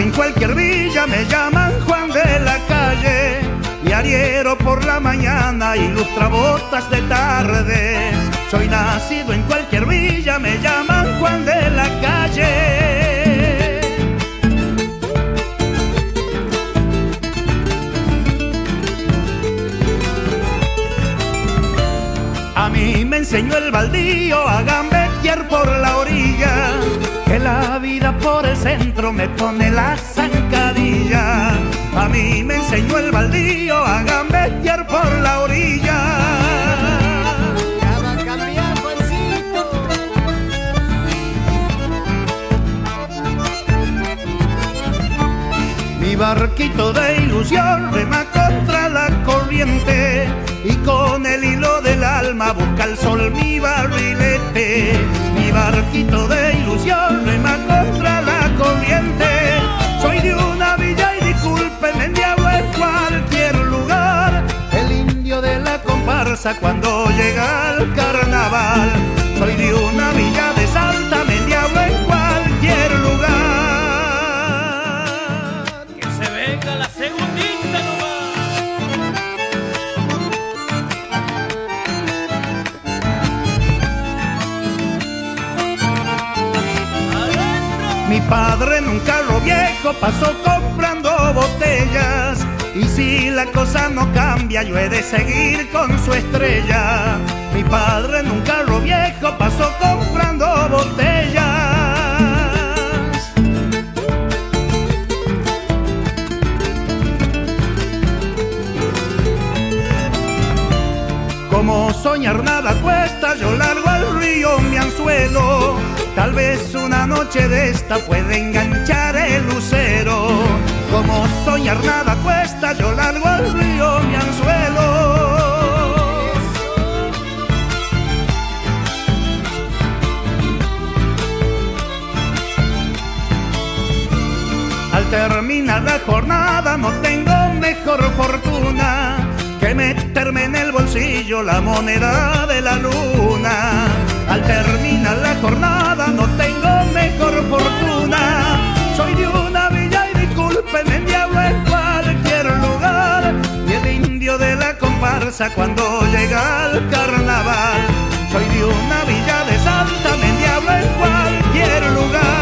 En cualquier villa, me llaman Juan de la calle. Y ariero por la mañana, ilustra botas de tarde. Soy nacido en cualquier villa, me llaman Juan de la calle. A mí me enseñó el baldío a gambetear por la orilla. Que la vida por el centro me pone la zancadilla. A mí me enseñó el baldío a gambetear por la orilla. Ya va a cambiar. Mi barquito de ilusión rema contra la corriente y con el hilo del alma busca el sol mi barrilete. Mi barquito de ilusión rema contra la corriente. Soy de una villa y disculpen, en diablo en cualquier lugar. El indio de la comparsa cuando llega al carnaval. Soy de una villa Mi padre en un carro viejo pasó comprando botellas. Y si la cosa no cambia, yo he de seguir con su estrella. Mi padre en un carro viejo pasó comprando botellas. Como soñar nada cuesta, yo largo mi anzuelo. Tal vez una noche de esta puede enganchar el lucero. Como soñar nada cuesta, yo largo al río mi anzuelo. Al terminar la jornada no tengo mejor fortuna que meterme en el bolsillo la moneda de la luna. Al terminar la jornada no tengo mejor fortuna. Soy de una villa y disculpen, en diablo en cualquier lugar. Y el indio de la comparsa cuando llega al carnaval. Soy de una villa de Salta, me diablo en cualquier lugar.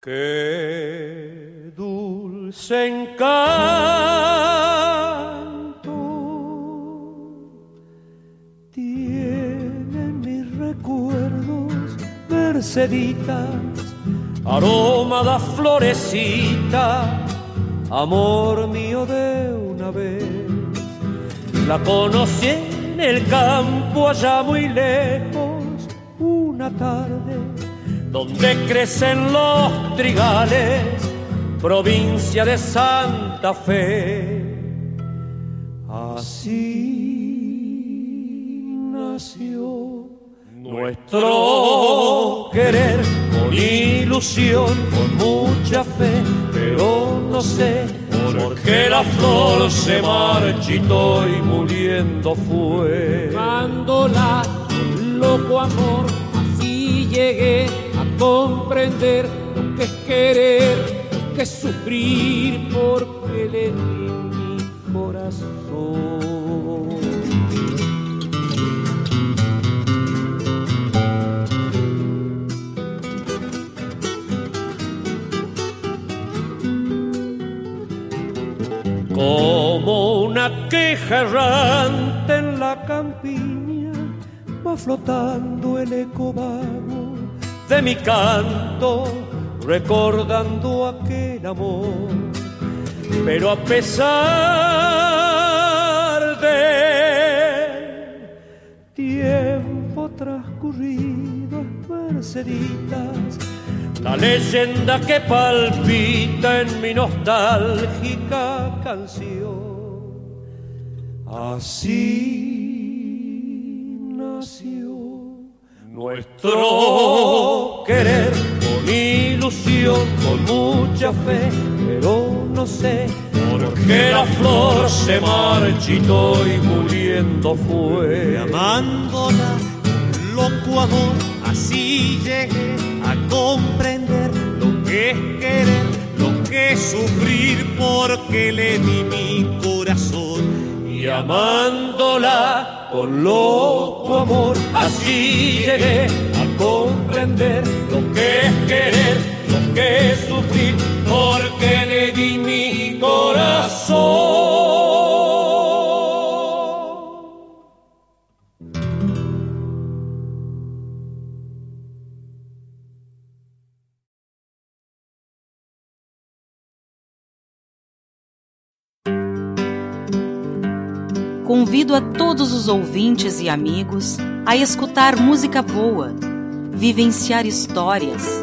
Qué dulce encanto tienen mis recuerdos, Merceditas, aroma da florecita, amor mío de una vez. La conocí en el campo allá muy lejos, una tarde donde crecen los trigales, provincia de Santa Fe. Así nació nuestro querer, con ilusión, con mucha fe, pero no sé por qué la flor se marchitó y muriendo fue. Dándola con loco amor, así llegué comprender lo que es querer, que sufrir, porque le di mi corazón. Como una queja errante en la campiña va flotando el eco vago de mi canto, recordando aquel amor. Pero a pesar del tiempo transcurrido, merceditas, la leyenda que palpita en mi nostálgica canción. Así nació nuestro querer con ilusión, con mucha fe, pero no sé por qué la flor se marchitó y muriendo fue. Amándola con loco amor, así llegué a comprender lo que es querer, lo que es sufrir, porque le di mi corazón. Y amándola con loco amor, así llegué a comprender lo que es querer, que es sufrir, porque le di mi corazón. Convido a todos os ouvintes e amigos a escutar música boa, vivenciar histórias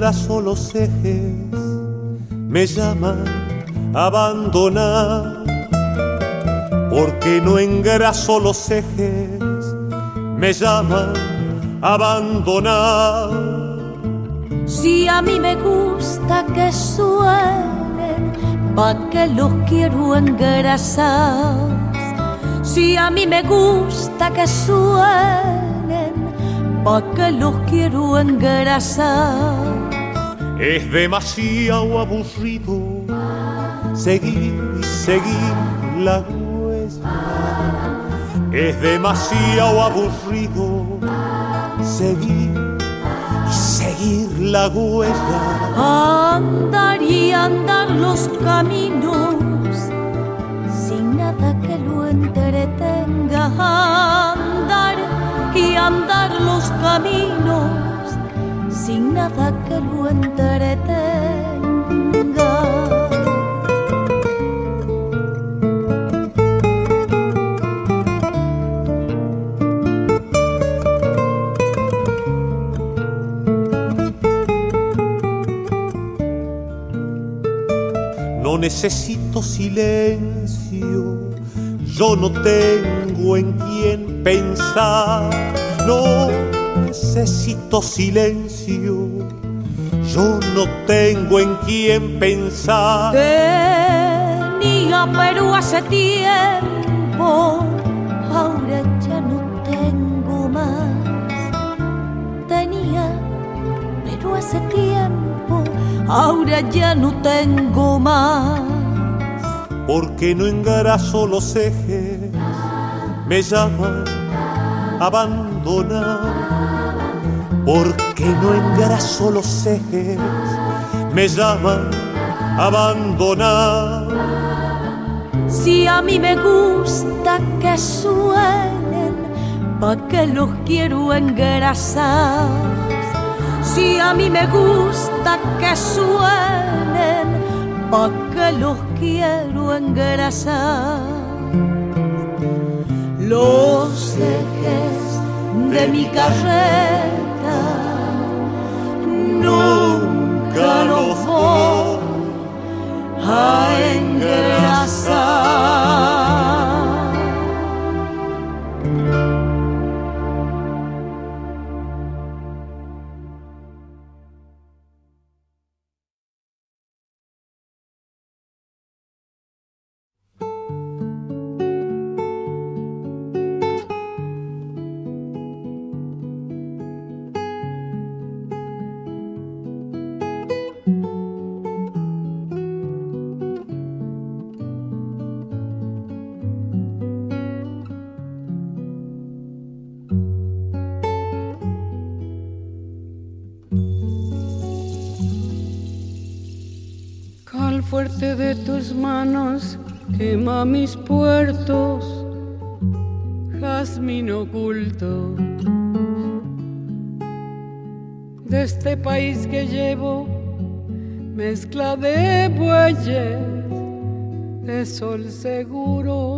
Engraso los ejes, me llama abandonar. Porque no engraso los ejes, me llama abandonar. Si a mí me gusta que suenen, pa' que los quiero engrasar. Si a mí me gusta que suenen, pa' que los quiero engrasar. Es demasiado aburrido seguir y seguir la huella. Es demasiado aburrido seguir y seguir la huella. Andar y andar los caminos sin nada que lo entretenga. Andar y andar los caminos sin nada que lo entretenga. No necesito silencio, yo no tengo en quién pensar. No necesito silencio, yo no tengo en quién pensar. Tenía pero hace tiempo, ahora ya no tengo más. Tenía pero hace tiempo, ahora ya no tengo más. Porque no engraso los ejes, me llaman abandonar porque no engraso los ejes, me llaman abandonar. Si a mí me gusta que suenen, ¿pa' qué los quiero engrasar? Si a mí me gusta que suenen, ¿pa' qué los quiero engrasar? Los ejes de mi carrera nunca los voy a engrasar. de tus manos quema mis puertos, jazmín oculto. De este país que llevo, mezcla de bueyes, de sol seguro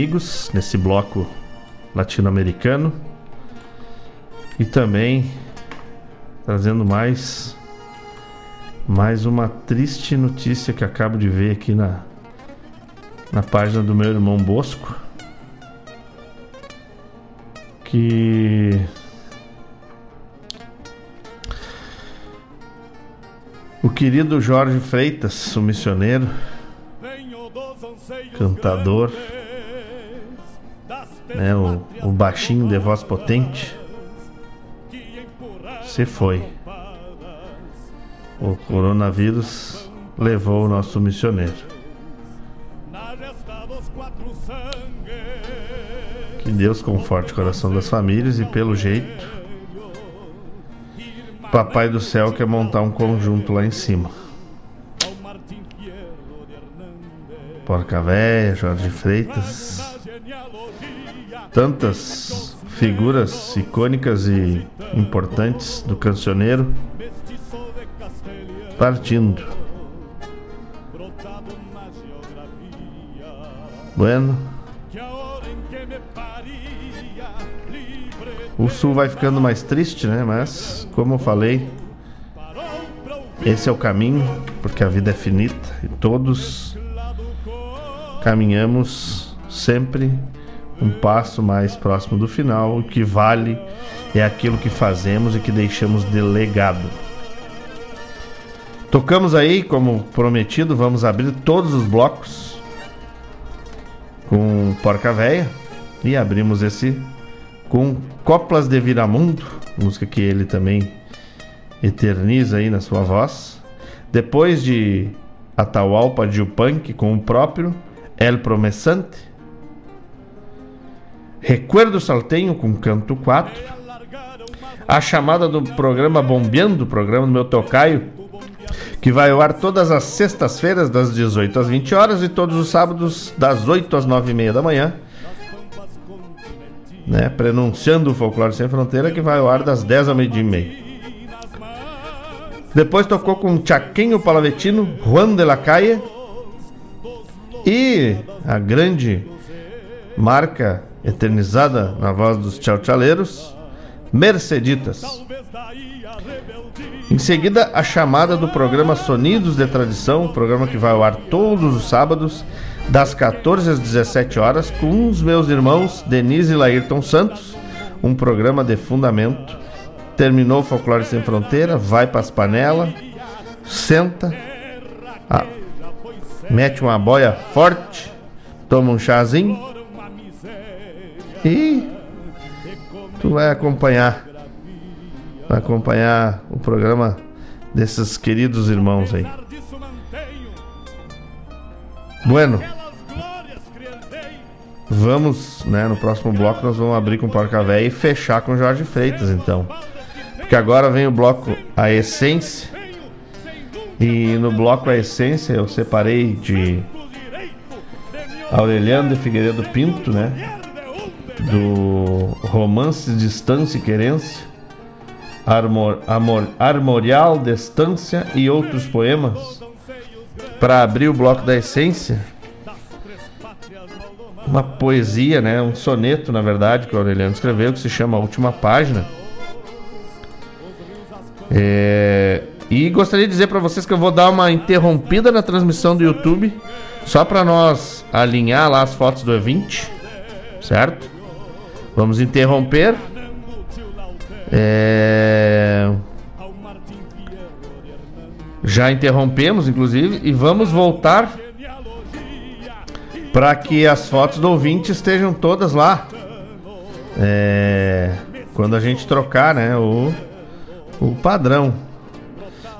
amigos nesse bloco latino-americano. E também trazendo mais mais uma triste notícia que acabo de ver aqui na na página do meu irmão Bosco que o querido Jorge Freitas, o missioneiro, cantador, né, o, o baixinho de voz potente, se foi. O coronavírus levou o nosso missioneiro. Que Deus conforte o coração das famílias e pelo jeito, Papai do Céu quer montar um conjunto lá em cima. Porca Véia, Jorge Freitas, tantas figuras icônicas e importantes do cancioneiro partindo. Bueno. O sul vai ficando mais triste, né? Mas, como eu falei, esse é o caminho, porque a vida é finita e todos caminhamos sempre um passo mais próximo do final. O que vale é aquilo que fazemos e que deixamos de legado. Tocamos aí, como prometido, vamos abrir todos os blocos com Porca Véia e abrimos esse com Coplas de Viramundo, música que ele também eterniza aí na sua voz. Depois de Atahualpa de Punk com o próprio El Promessante. Recuerdo Saltenho com Canto 4. A chamada do programa Bombeando, programa do meu tocaio, que vai ao ar todas as sextas-feiras das 18 às 20 horas e todos os sábados das 8 às 9 e meia da manhã né, prenunciando o Folclore Sem Fronteira, que vai ao ar das 10 ao meio-dia e meia. Depois tocou com Chaquinho Palavetino, Juan de la Calle e a grande marca eternizada na voz dos tchau-tchaleiros, Merceditas. Em seguida, a chamada do programa Sonidos de Tradição, programa que vai ao ar todos os sábados das 14 às 17 horas, com os meus irmãos Denise e Laírton Santos, um programa de fundamento. Terminou o Folclore Sem Fronteira, vai para as panelas, senta, mete uma boia forte, toma um chazinho e tu vai acompanhar, vai acompanhar o programa desses queridos irmãos aí. Bueno, vamos, né, no próximo bloco nós vamos abrir com Porca Véia e fechar com Jorge Freitas, então. Porque agora vem o bloco A Essência. E no bloco A Essência eu separei de Aureliano de Figueiredo Pinto, né? Do Romances Distância e Querência, Armor, Amor, Armorial Distância e outros poemas. Para abrir o bloco da Essência, uma poesia, né? Um soneto, na verdade, que o Aureliano escreveu, que se chama A Última Página. É... E gostaria de dizer para vocês que eu vou dar uma interrompida na transmissão do YouTube, só para nós alinhar lá as fotos do E20, certo? Vamos interromper. É... Já interrompemos, inclusive, e vamos voltar para que as fotos do ouvinte estejam todas lá. É, quando a gente trocar, né, o, o padrão.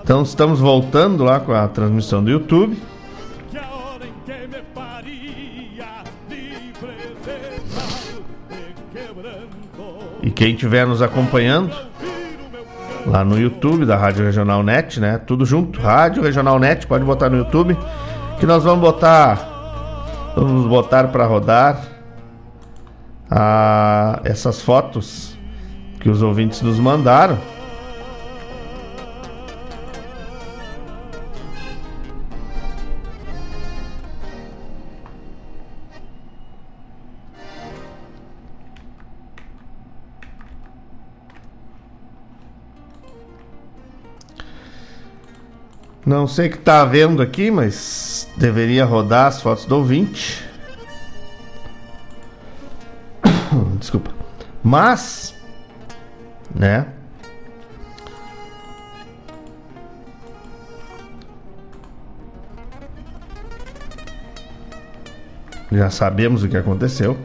Então estamos voltando lá com a transmissão do YouTube. E quem estiver nos acompanhando lá no YouTube da Rádio Regional Net, né? Tudo junto, Rádio Regional Net, pode botar no YouTube que nós vamos botar Vamos botar para rodar a, essas fotos que os ouvintes nos mandaram. Não sei o que tá vendo aqui, mas deveria rodar as fotos do ouvinte. Desculpa. Mas, né? Já sabemos o que aconteceu.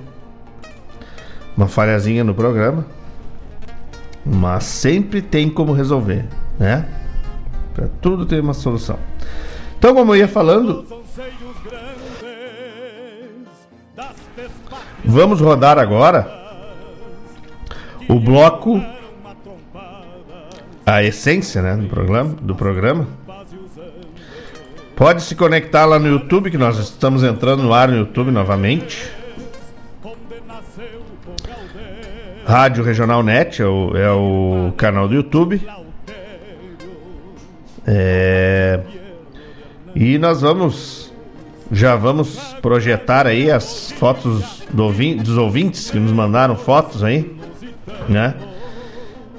Uma falhazinha no programa. Mas sempre tem como resolver, né? Para tudo tem uma solução. Então, como eu ia falando, vamos rodar agora o bloco a essência, né, do programa, do programa. Pode se conectar lá no YouTube, que nós estamos entrando no ar no YouTube novamente. Rádio Regional Net é o, é o canal do YouTube. É... E nós vamos. Já vamos projetar aí as fotos do dos ouvintes que nos mandaram fotos aí, né?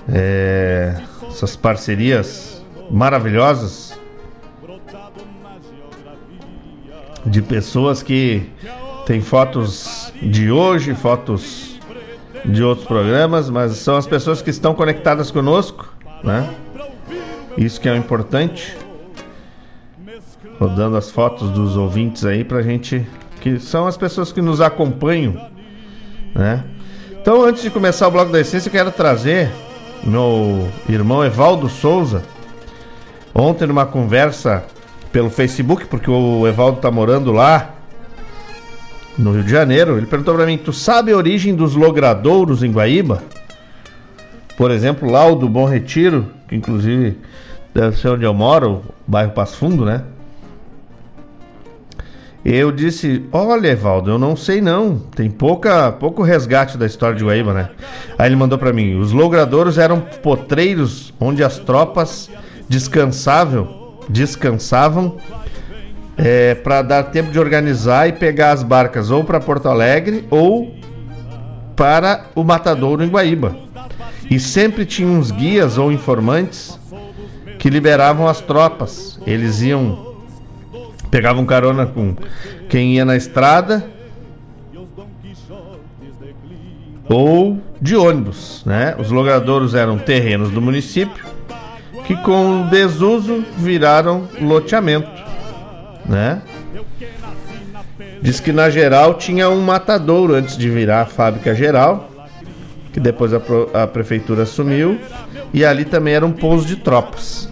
É... Essas parcerias maravilhosas de pessoas que têm fotos de hoje, fotos de outros programas, mas são as pessoas que estão conectadas conosco, né? Isso que é o importante. Rodando as fotos dos ouvintes aí pra gente. Que são as pessoas que nos acompanham, né? Então, antes de começar o bloco da essência, eu quero trazer meu irmão Evaldo Souza. Ontem, numa conversa pelo Facebook, porque o Evaldo tá morando lá no Rio de Janeiro, ele perguntou para mim: Tu sabe a origem dos logradouros em Guaíba? Por exemplo, lá o do Bom Retiro, que inclusive deve ser onde eu moro, bairro Passo Fundo, né? Eu disse: Olha, Evaldo, eu não sei não. Tem pouca, pouco resgate da história de Guaíba, né? Aí ele mandou para mim: Os logradouros eram potreiros onde as tropas descansavam, descansavam é, para dar tempo de organizar e pegar as barcas ou para Porto Alegre ou para o matadouro em Guaíba. E sempre tinha uns guias ou informantes que liberavam as tropas. Eles iam pegavam carona com quem ia na estrada ou de ônibus, né? Os logradouros eram terrenos do município que com o desuso viraram loteamento, né? Diz que na geral tinha um matadouro antes de virar fábrica geral, que depois a, a prefeitura assumiu, e ali também era um pouso de tropas.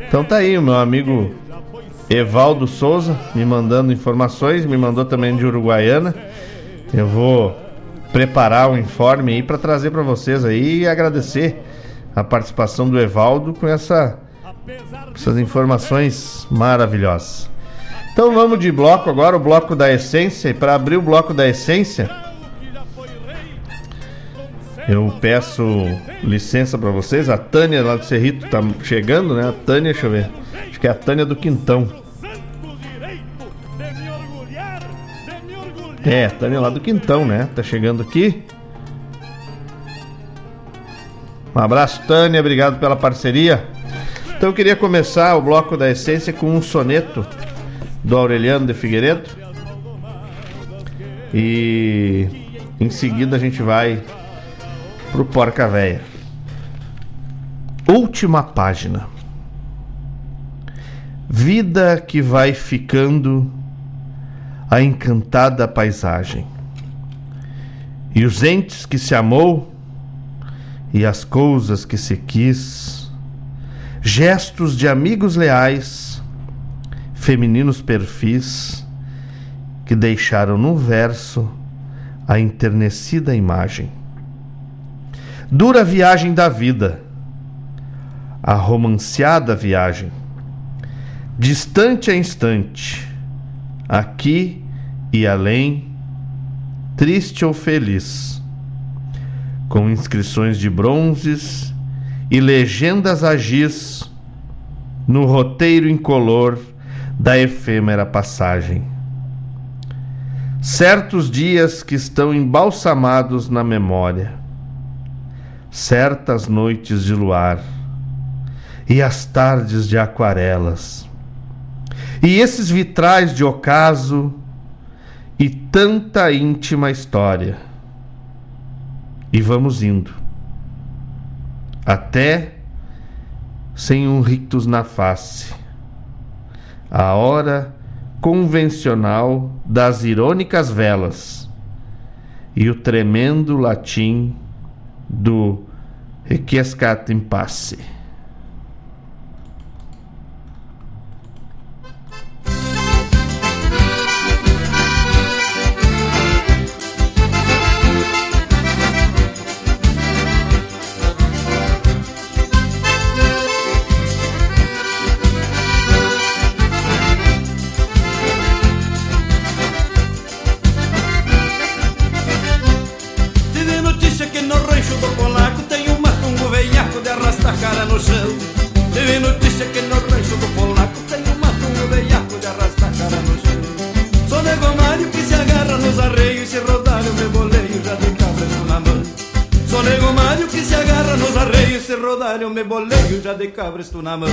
Então tá aí o meu amigo Evaldo Souza me mandando informações, me mandou também de Uruguaiana. Eu vou preparar um informe aí para trazer para vocês aí e agradecer a participação do Evaldo com essa, essas informações maravilhosas. Então vamos de bloco agora, o bloco da essência. E para abrir o bloco da essência, eu peço licença para vocês. A Tânia lá do Cerrito tá chegando, né? A Tânia, deixa eu ver. Acho que é a Tânia do Quintão. É, Tânia lá do Quintão, né? Tá chegando aqui. Um abraço, Tânia. Obrigado pela parceria. Então eu queria começar o bloco da essência com um soneto do Aureliano de Figueiredo. E em seguida a gente vai pro Porca Véia. Última página. Vida que vai ficando a encantada paisagem. E os entes que se amou e as coisas que se quis, gestos de amigos leais, femininos perfis que deixaram no verso a enternecida imagem. Dura viagem da vida, a romanceada viagem distante a instante, aqui e além, triste ou feliz, com inscrições de bronzes e legendas agis no roteiro incolor da efêmera passagem. Certos dias que estão embalsamados na memória, certas noites de luar e as tardes de aquarelas. E esses vitrais de ocaso e tanta íntima história. E vamos indo. Até sem um rictus na face. A hora convencional das irônicas velas e o tremendo latim do e chi a scatti impassi. de cabres tu namão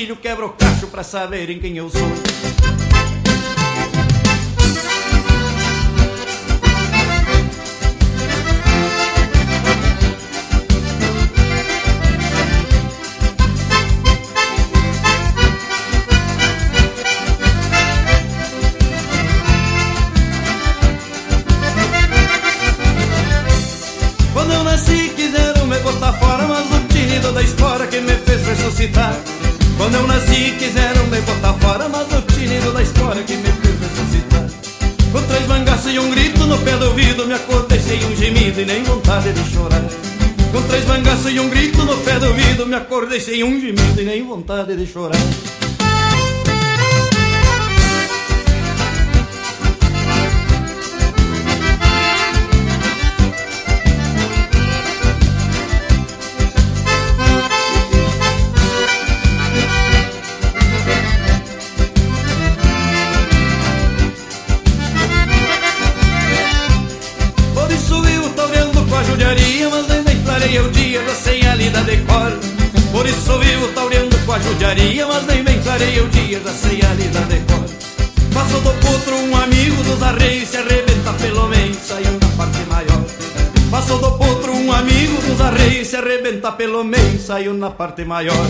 Castilho quebra o cacho pra saberem quem eu sou. ele chorar. mayor.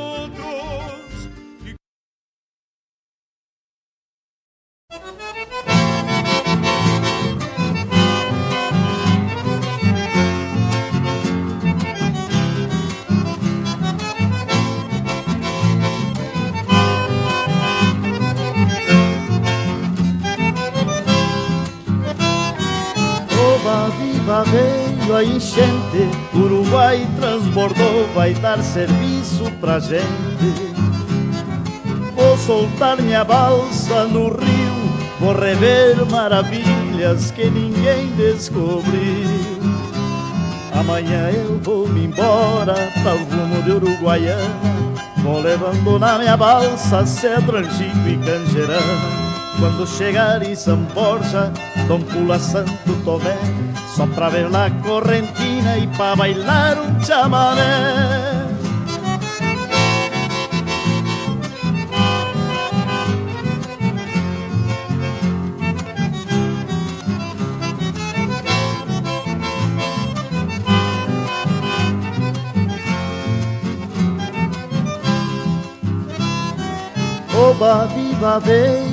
Dar serviço pra gente. Vou soltar minha balsa no rio, vou rever maravilhas que ninguém descobriu. Amanhã eu vou me embora pra o rumo de Uruguaiana, vou levando na minha balsa cedro, angico e canjerana. Quando chegar em São Borja, Dom Pula Santo Tomé Só pra ver na correntina e pra bailar um chamamé Oba, viva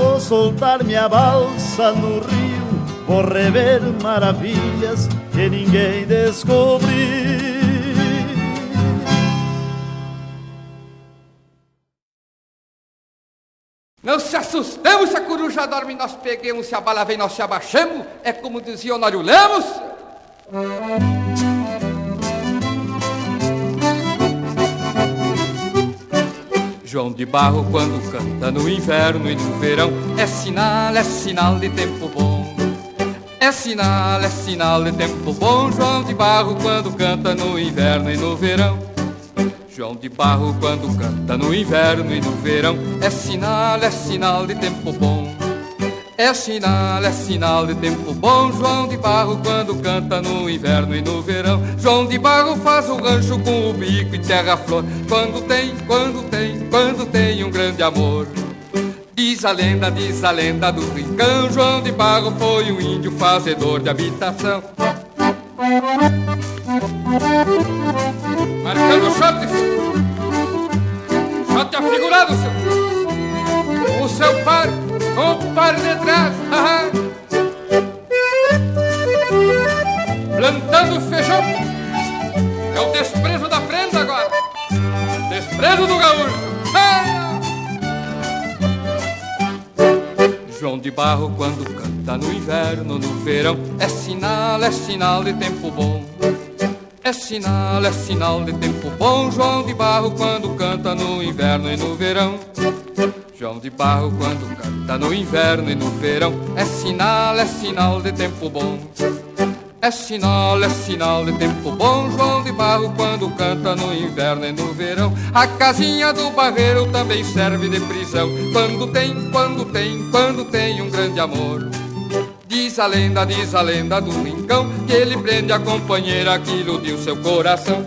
Vou soltar minha balsa no rio, vou rever maravilhas que ninguém descobriu. Não se assustemos se a coruja dorme, nós peguemos, se a bala vem, nós se abaixamos. É como dizia Honório Lemos. João de Barro quando canta no inverno e no verão. É sinal, é sinal de tempo bom. É sinal, é sinal de tempo bom. João de Barro quando canta no inverno e no verão. João de Barro quando canta no inverno e no verão. É sinal, é sinal de tempo bom é sinal, é sinal de tempo bom. João de Barro quando canta no inverno e no verão. João de Barro faz o rancho com o bico e terra-flor Quando tem, quando tem, quando tem um grande amor. Diz a lenda, diz a lenda do rincão. João de Barro foi um índio fazedor de habitação. Marcando o shot, afigurado, O seu par par de trás, plantando feijão. É o desprezo da prenda agora, desprezo do gaúcho. João de Barro quando canta no inverno, no verão, é sinal, é sinal de tempo bom. É sinal, é sinal de tempo bom, João de Barro quando canta no inverno e no verão. João de Barro quando canta no inverno e no verão É sinal, é sinal de tempo bom. É sinal, é sinal de tempo bom João de Barro quando canta no inverno e no verão. A casinha do barreiro também serve de prisão. Quando tem, quando tem, quando tem um grande amor. Diz a lenda, diz a lenda do rincão Que ele prende a companheira que iludiu seu coração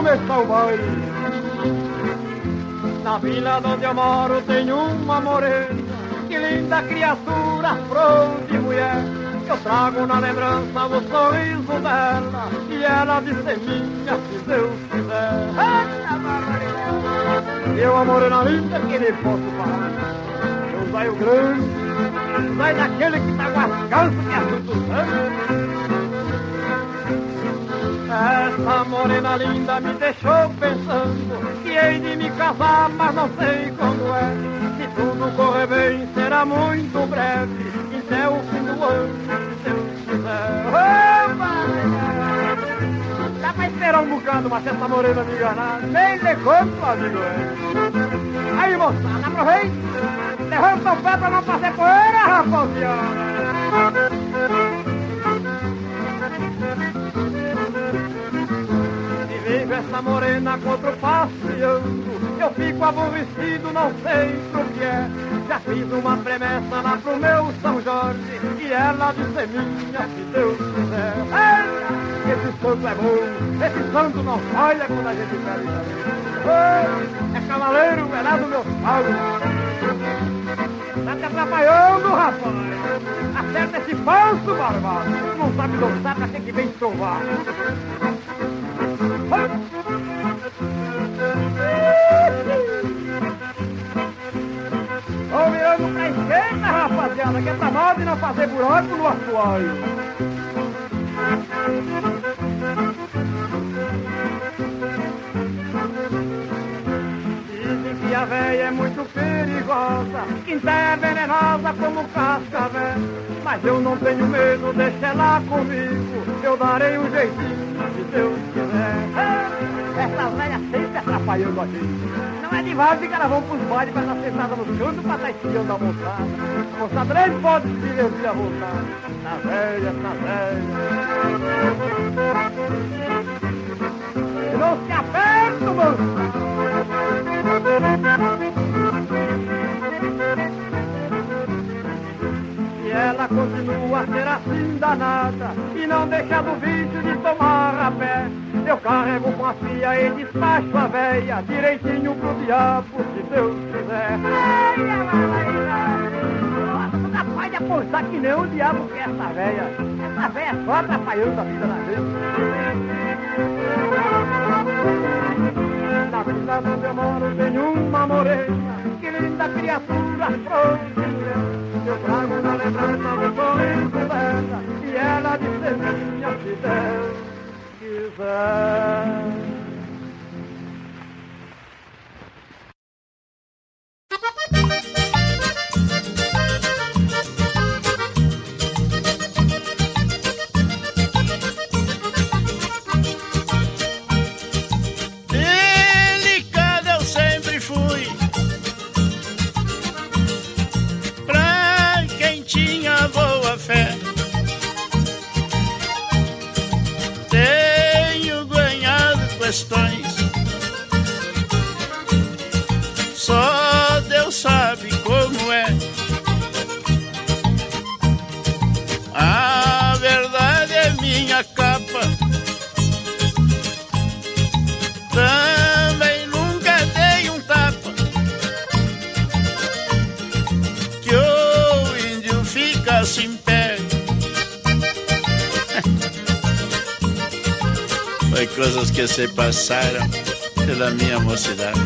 Começar o baile. Na vila onde eu moro tem uma morena, que linda criatura, flor de mulher. Eu trago na lembrança o sorriso dela, e ela ser minha, se Deus quiser. Eu a morena linda que nem posso falar. Eu saio grande, sai daquele que tá com as que assunto sangue. Essa morena linda me deixou pensando que hei de me casar, mas não sei quando é. Se tudo correr bem, será muito breve, até o fim do ano, se Deus quiser. Opa! Dá pra esperar um bocado, mas essa morena me enganar, nem lhe conto, amigo. É. Aí, moçada, aproveita, levanta o pé pra não fazer poeira, rapaziada. Essa morena contra o passeando, eu fico aborrecido, não sei pro que é. Já fiz uma promessa lá pro meu São Jorge, e ela disse minha, se Deus quiser. Eita, esse santo é bom, esse santo não falha quando a gente pede. É cavaleiro, é lá do meu pau. Tá te atrapalhando, rapaz. Acerta esse falso, barbado. Não sabe dançar pra ter que vem trovar. Tô virando pra esquerda, rapaziada, que é pra e não fazer buraco no assoalho. Dizem que a véia é muito perigosa, quinta é venenosa como cascavel. Mas eu não tenho medo, deixa ela comigo, eu darei um jeitinho, se Deus quiser. Essa velha sempre atrapalhando a gente. Não é de vaga que elas vão pros bailes pra estar sentada no canto pra estar espiando a moçada. Moçada nem pode se divertir à vontade. Na velha, na velha. Não se aperta, moço! E ela continua a ser assim danada E não deixa do vício de tomar a pé. Eu carrego com a fia e despacho a véia Direitinho pro diabo, se Deus quiser. Nossa, capaz de apostar que nem o diabo quer essa véia. Essa véia só atrapalhando a vida da gente vida onde eu moro tem uma morena Que linda criatura, mulher Eu trago na lembrança do sorriso dela E ela ser minha se Deus quiser coisas que se passaram pela minha mocidade.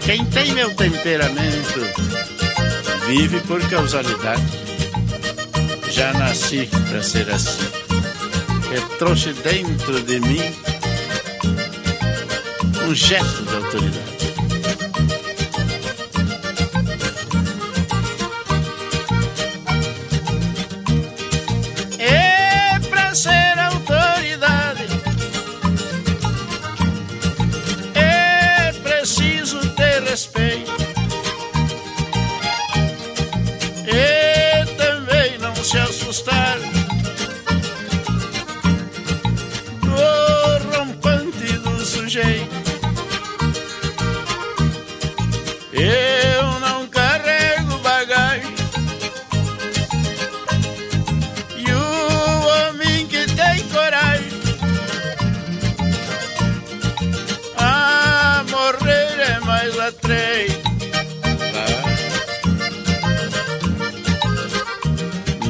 Quem tem meu temperamento Vive por causalidade. Já nasci pra ser assim. Eu trouxe dentro de mim um gesto de autoridade.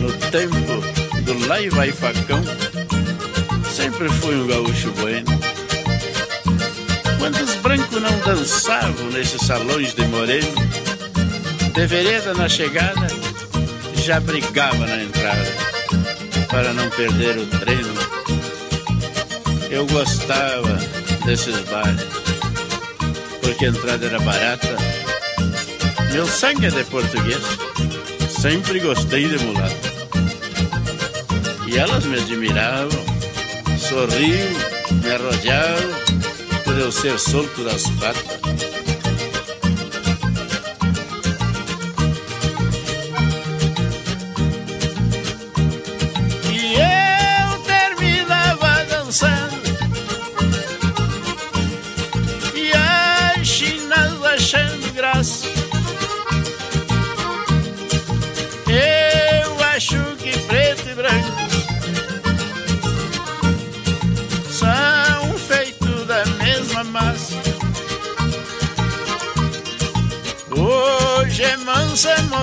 No tempo do lá e vai facão Sempre fui um gaúcho bueno Quantos brancos não dançavam nesses salões de moreno? De vereda na chegada, já brigava na entrada, para não perder o treino. Eu gostava desses bares, porque a entrada era barata. Meu sangue é de português, sempre gostei de mulato. E elas me admiravam, sorriam, me arrojavam por eu ser solto das patas.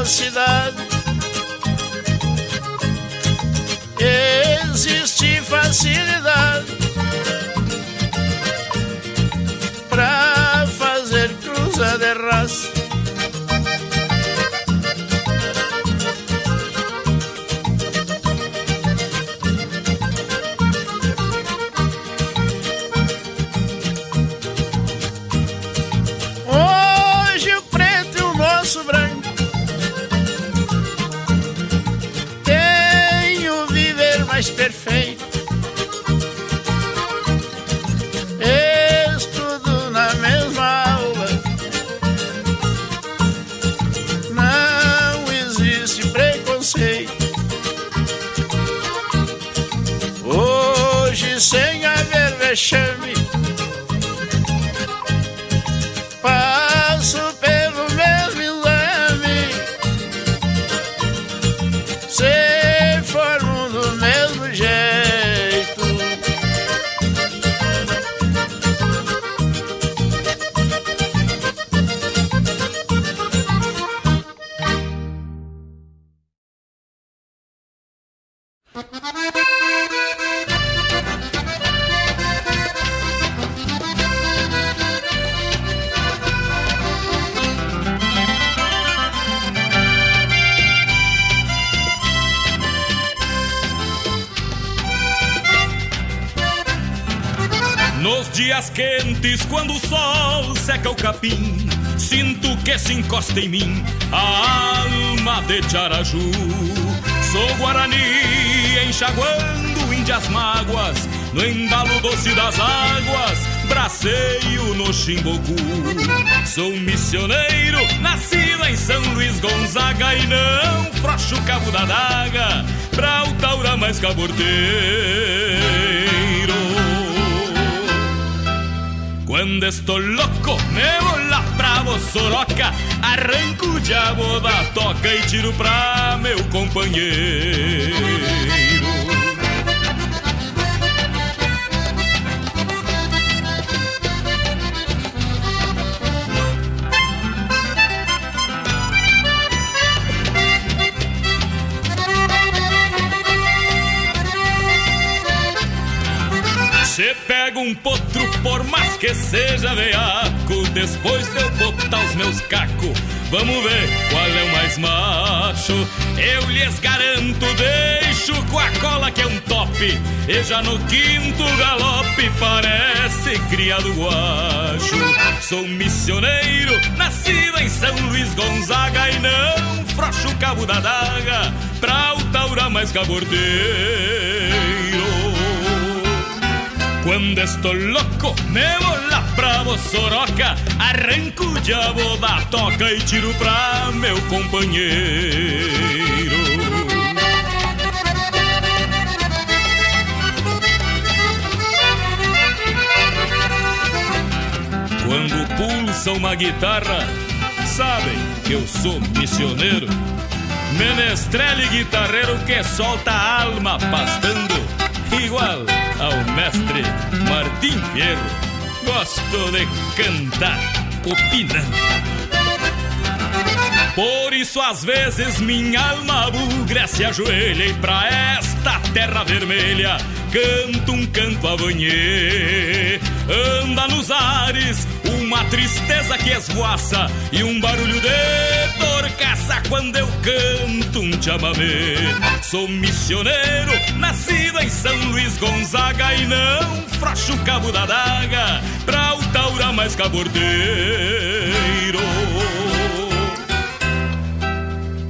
Nossa mocidade existe facilidade capim, sinto que se encosta em mim a alma de Tiaraju. Sou Guarani, enxaguando índias mágoas, no embalo doce das águas, braceio no Chimbocu. Sou missioneiro, nascido em São Luís Gonzaga e não frouxo o cabo da daga pra o taura mais caborteiro. Quando estou louco, me vou lá pra Bossoroca Arranco o diabo da toca e tiro pra meu companheiro que seja veaco Depois de eu botar os meus cacos Vamos ver qual é o mais macho. Eu lhes garanto, deixo com a cola que é um top. E já no quinto galope parece criado guacho. Sou missioneiro, nascido em São Luís Gonzaga E não frouxo o cabo da daga Pra o taura mais cabordeiro quando estou louco, me vou lá pra Bossoroca Arranco o diabo da toca e tiro pra meu companheiro Quando pulsa uma guitarra, sabem que eu sou missioneiro Menestrel e guitarreiro que solta a alma pastando Igual Fierro Gosto de cantar opinando por isso, às vezes, minha alma bugra se ajoelha e pra esta terra vermelha canto um canto a banhê. Anda nos ares uma tristeza que esvoaça e um barulho de torcaça quando eu canto um chamamé. Sou missioneiro, nascido em São Luís Gonzaga e não frouxo o cabo da daga pra o taura mais cabordeiro.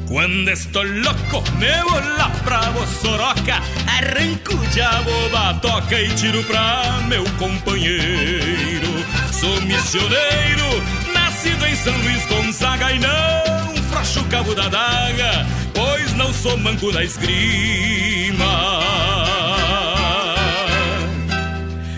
Quando estou louco, me vou lá pra Bossoroca Arranco o diabo da toca e tiro pra meu companheiro Sou missioneiro, nascido em São Luís Gonzaga E não cabo da daga, pois não sou manco da esgrima.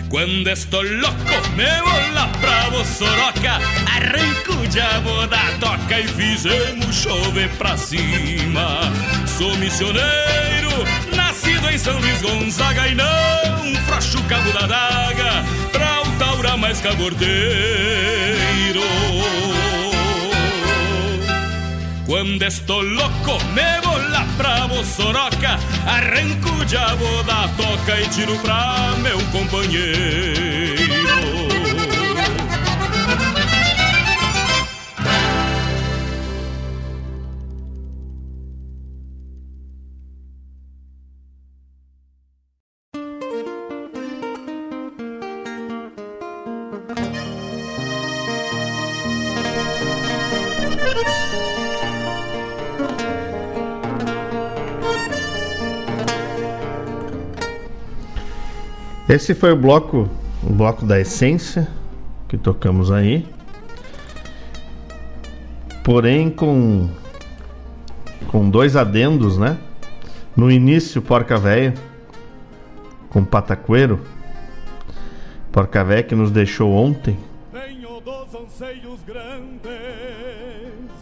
Quando estou louco, me vou lá pra Bossoroca Arranco o diabo da toca e fizemos chover pra cima. Sou missioneiro, nascido em São Luís Gonzaga E não frouxo cabo da daga pra o taura mais cabordeiro Quando estou louco, me vou lá pra Bossoroca, arranco diabo da toca e tiro pra meu companheiro. Esse foi o bloco, o bloco da essência que tocamos aí. Porém com com dois adendos, né? No início Porca Véia com Pataqueiro. Porca Véia que nos deixou ontem.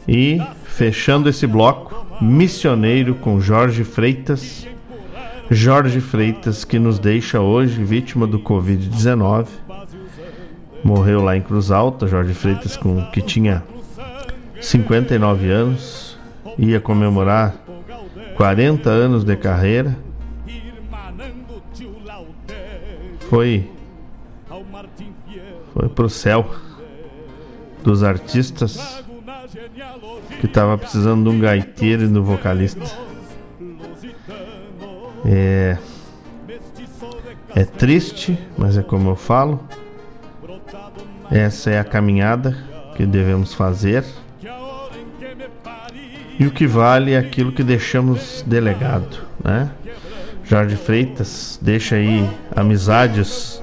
E fechando esse bloco, Missioneiro com Jorge Freitas Jorge Freitas, que nos deixa hoje vítima do Covid-19. Morreu lá em Cruz Alta, Jorge Freitas, com, que tinha 59 anos, ia comemorar 40 anos de carreira. Foi foi pro céu dos artistas que tava precisando de um gaiteiro e um vocalista. É, é triste, mas é como eu falo. Essa é a caminhada que devemos fazer. E o que vale é aquilo que deixamos delegado, né? Jorge Freitas deixa aí amizades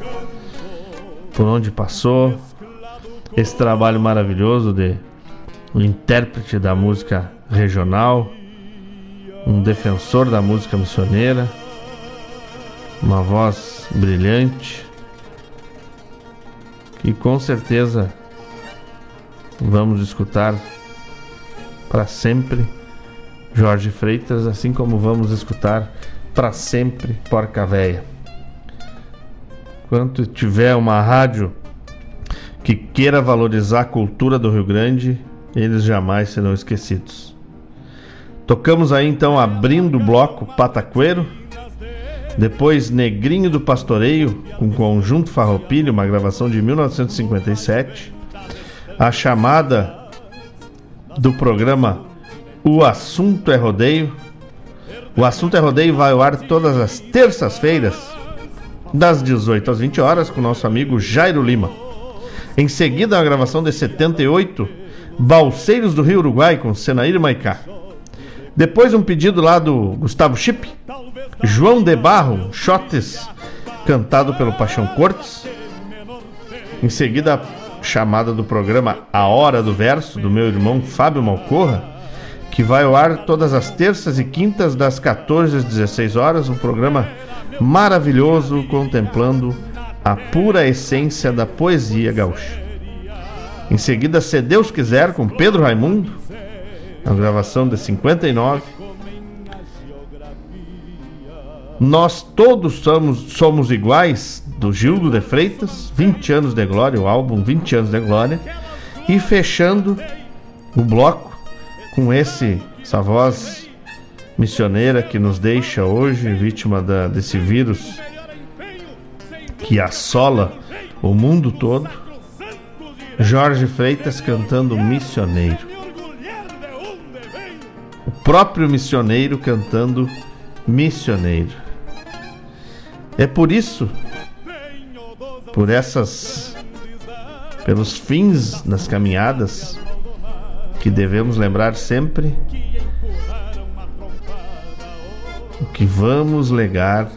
por onde passou. Esse trabalho maravilhoso de um intérprete da música regional um defensor da música missioneira, uma voz brilhante, que com certeza vamos escutar para sempre Jorge Freitas, assim como vamos escutar para sempre Porca Véia. Quanto tiver uma rádio que queira valorizar a cultura do Rio Grande, eles jamais serão esquecidos. Tocamos aí então abrindo o bloco Pataqueiro. Depois Negrinho do Pastoreio com Conjunto Farroupilha, uma gravação de 1957. A chamada do programa O Assunto é Rodeio. O Assunto é Rodeio vai ao ar todas as terças-feiras, das 18 às 20 horas, com nosso amigo Jairo Lima. Em seguida, a gravação de 78, Balseiros do Rio Uruguai, com Senaíra Maicá. Depois um pedido lá do Gustavo Chip, João de Barro, Shotes, cantado pelo Paixão Cortes. Em seguida, chamada do programa A Hora do Verso, do meu irmão Fábio Malcorra, que vai ao ar todas as terças e quintas, das 14 às 16 horas, um programa maravilhoso contemplando a pura essência da poesia gaúcha. Em seguida, Se Deus Quiser, com Pedro Raimundo, a gravação de 59. Nós todos somos, somos iguais, do Gildo de Freitas, 20 anos de glória, o álbum 20 anos de glória. E fechando o bloco com esse, essa voz missioneira que nos deixa hoje, vítima da, desse vírus que assola o mundo todo. Jorge Freitas cantando Missioneiro próprio missioneiro cantando missioneiro. É por isso, por essas, pelos fins das caminhadas, que devemos lembrar sempre o que vamos legar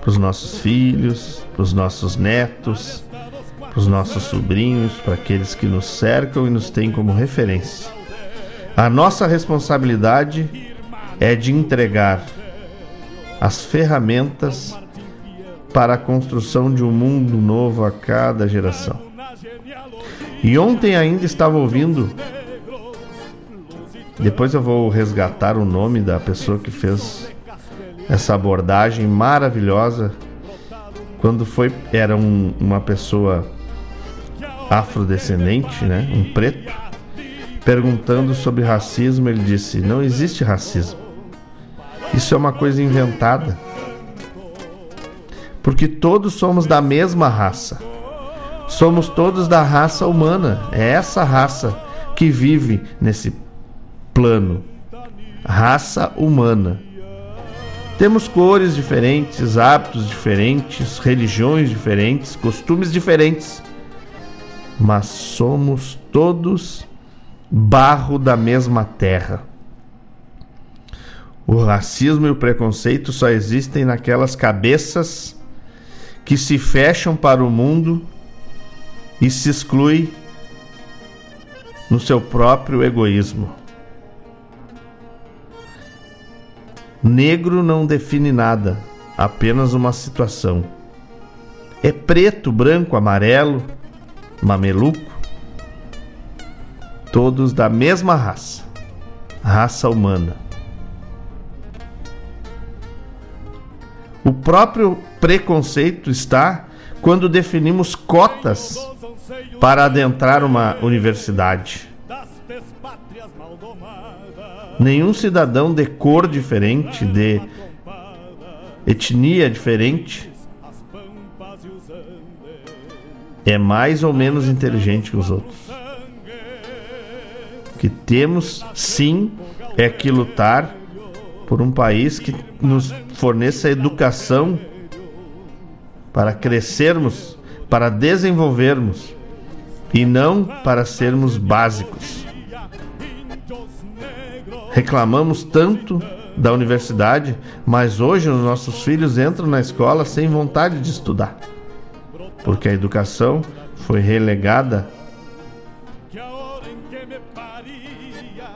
para os nossos filhos, para os nossos netos, para os nossos sobrinhos, para aqueles que nos cercam e nos têm como referência. A nossa responsabilidade é de entregar as ferramentas para a construção de um mundo novo a cada geração. E ontem ainda estava ouvindo. Depois eu vou resgatar o nome da pessoa que fez essa abordagem maravilhosa. Quando foi era um, uma pessoa afrodescendente, né, um preto perguntando sobre racismo, ele disse: Não existe racismo. Isso é uma coisa inventada. Porque todos somos da mesma raça. Somos todos da raça humana. É essa raça que vive nesse plano. Raça humana. Temos cores diferentes, hábitos diferentes, religiões diferentes, costumes diferentes. Mas somos todos barro da mesma terra. O racismo e o preconceito só existem naquelas cabeças que se fecham para o mundo e se excluem no seu próprio egoísmo. Negro não define nada, apenas uma situação. É preto, branco, amarelo, mameluco, todos da mesma raça, raça humana. O próprio preconceito está quando definimos cotas para adentrar uma universidade. Nenhum cidadão de cor diferente, de etnia diferente, é mais ou menos inteligente que os outros que temos sim é que lutar por um país que nos forneça educação para crescermos, para desenvolvermos e não para sermos básicos. Reclamamos tanto da universidade, mas hoje os nossos filhos entram na escola sem vontade de estudar, porque a educação foi relegada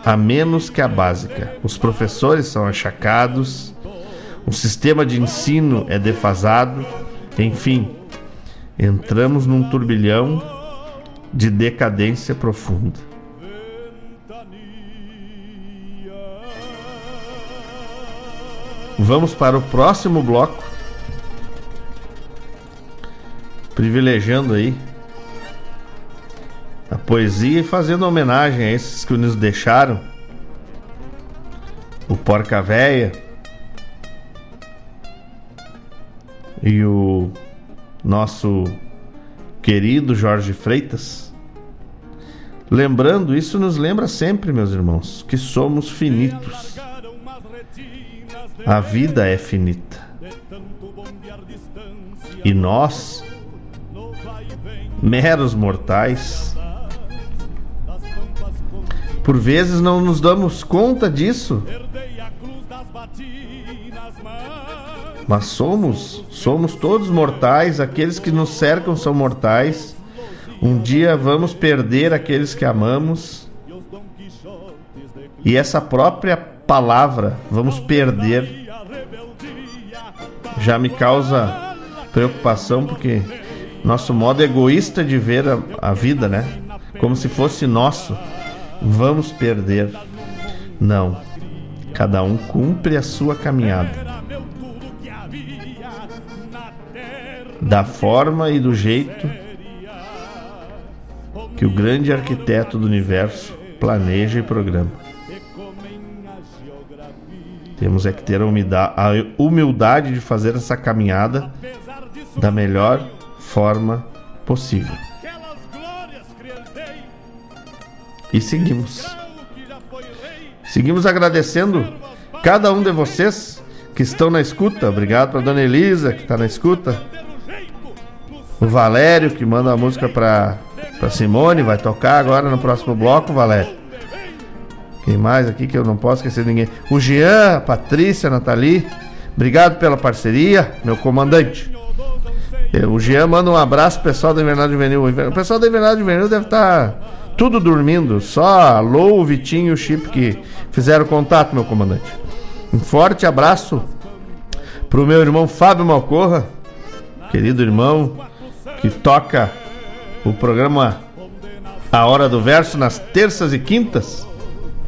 a menos que a básica. Os professores são achacados, o sistema de ensino é defasado, enfim, entramos num turbilhão de decadência profunda. Vamos para o próximo bloco, privilegiando aí a poesia e fazendo homenagem a esses que nos deixaram. O Porca Véia e o nosso querido Jorge Freitas. Lembrando, isso nos lembra sempre, meus irmãos, que somos finitos. A vida é finita. E nós, meros mortais, por vezes não nos damos conta disso. Mas somos, somos todos mortais, aqueles que nos cercam são mortais. Um dia vamos perder aqueles que amamos. E essa própria palavra, vamos perder, já me causa preocupação porque nosso modo egoísta de ver a, a vida, né? Como se fosse nosso vamos perder. Não. Cada um cumpre a sua caminhada. Da forma e do jeito que o grande arquiteto do universo planeja e programa. Temos é que ter a humildade de fazer essa caminhada da melhor forma possível. E seguimos. Seguimos agradecendo cada um de vocês que estão na escuta. Obrigado para dona Elisa, que está na escuta. O Valério, que manda a música para para Simone, vai tocar agora no próximo bloco, Valério. Quem mais aqui que eu não posso esquecer ninguém? O Jean, Patrícia, Nathalie. Obrigado pela parceria, meu comandante. O Jean manda um abraço pessoal da Invernada Juvenil. O pessoal da Invernada Juvenil deve estar tá tudo dormindo. Só Lou, Vitinho e o Chip que fizeram contato, meu comandante. Um forte abraço pro meu irmão Fábio Malcorra, querido irmão, que toca o programa A Hora do Verso nas terças e quintas,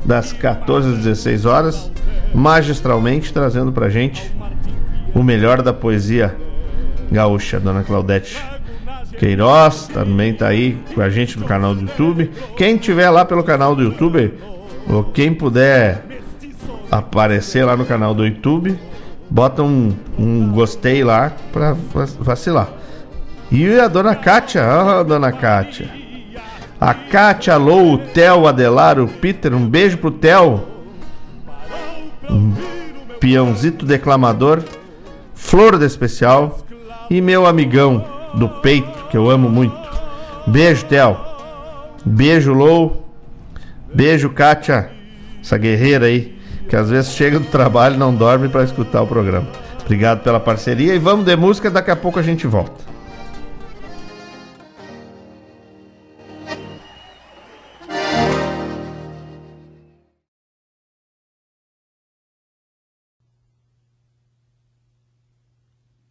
das 14 às 16 horas, magistralmente trazendo pra gente o melhor da poesia gaúcha, dona Claudete Queiroz também tá aí com a gente no canal do YouTube. Quem tiver lá pelo canal do YouTube, ou quem puder aparecer lá no canal do YouTube, bota um, um gostei lá pra vacilar. E a dona Kátia, ó, dona Kátia. A Kátia, Lou, o Theo, o Adelar, o Peter, um beijo pro Theo. Um peãozito declamador, flor de especial. E meu amigão do peito, que eu amo muito. Beijo, Theo. Beijo, Lou. Beijo, Kátia. Essa guerreira aí, que às vezes chega do trabalho e não dorme para escutar o programa. Obrigado pela parceria e vamos de música, daqui a pouco a gente volta.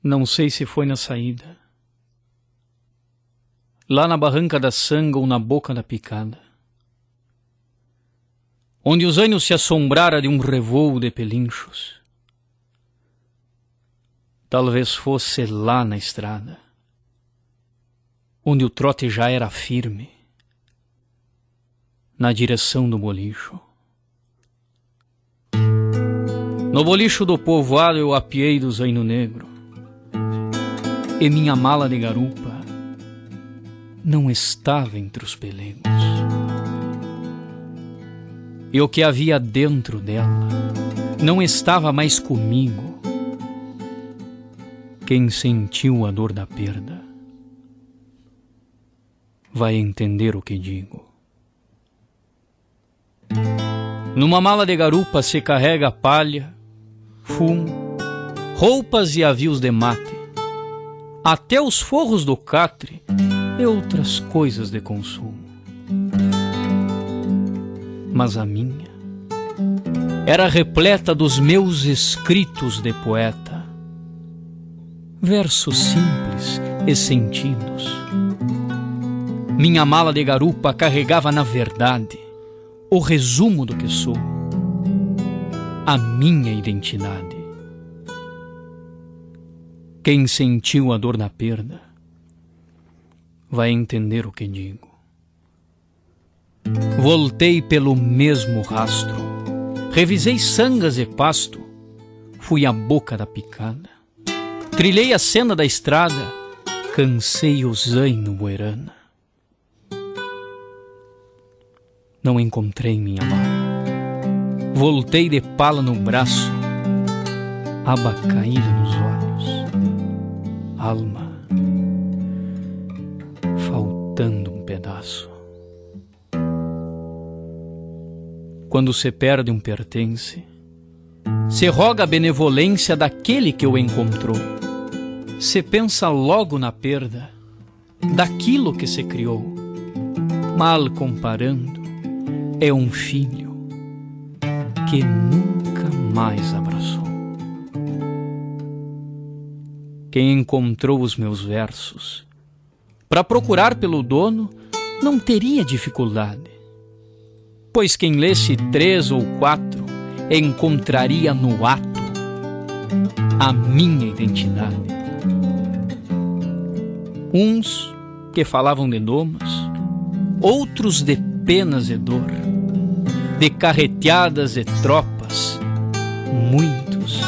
Não sei se foi na saída, lá na barranca da sanga ou na boca da picada, onde os anos se assombrara de um revoo de pelinchos. Talvez fosse lá na estrada, onde o trote já era firme, na direção do bolicho. No bolicho do povoado eu apiei do zaino negro e minha mala de garupa não estava entre os pelegos. E o que havia dentro dela não estava mais comigo. Quem sentiu a dor da perda vai entender o que digo. Numa mala de garupa se carrega palha, fumo, roupas e avios de mate até os forros do catre e outras coisas de consumo. Mas a minha era repleta dos meus escritos de poeta, versos simples e sentidos. Minha mala de garupa carregava, na verdade, o resumo do que sou, a minha identidade. Quem sentiu a dor da perda vai entender o que digo. Voltei pelo mesmo rastro, revisei sangas e pasto, fui à boca da picada, trilhei a cena da estrada, cansei o zaino boerana. Não encontrei minha mala, voltei de pala no braço, aba caída nos olhos alma, faltando um pedaço. Quando se perde um pertence, se roga a benevolência daquele que o encontrou. Se pensa logo na perda daquilo que se criou. Mal comparando, é um filho que nunca mais abraçou. Quem encontrou os meus versos para procurar pelo dono não teria dificuldade, pois quem lesse três ou quatro encontraria no ato a minha identidade. Uns que falavam de domas, outros de penas e dor, de carreteadas e tropas, muitos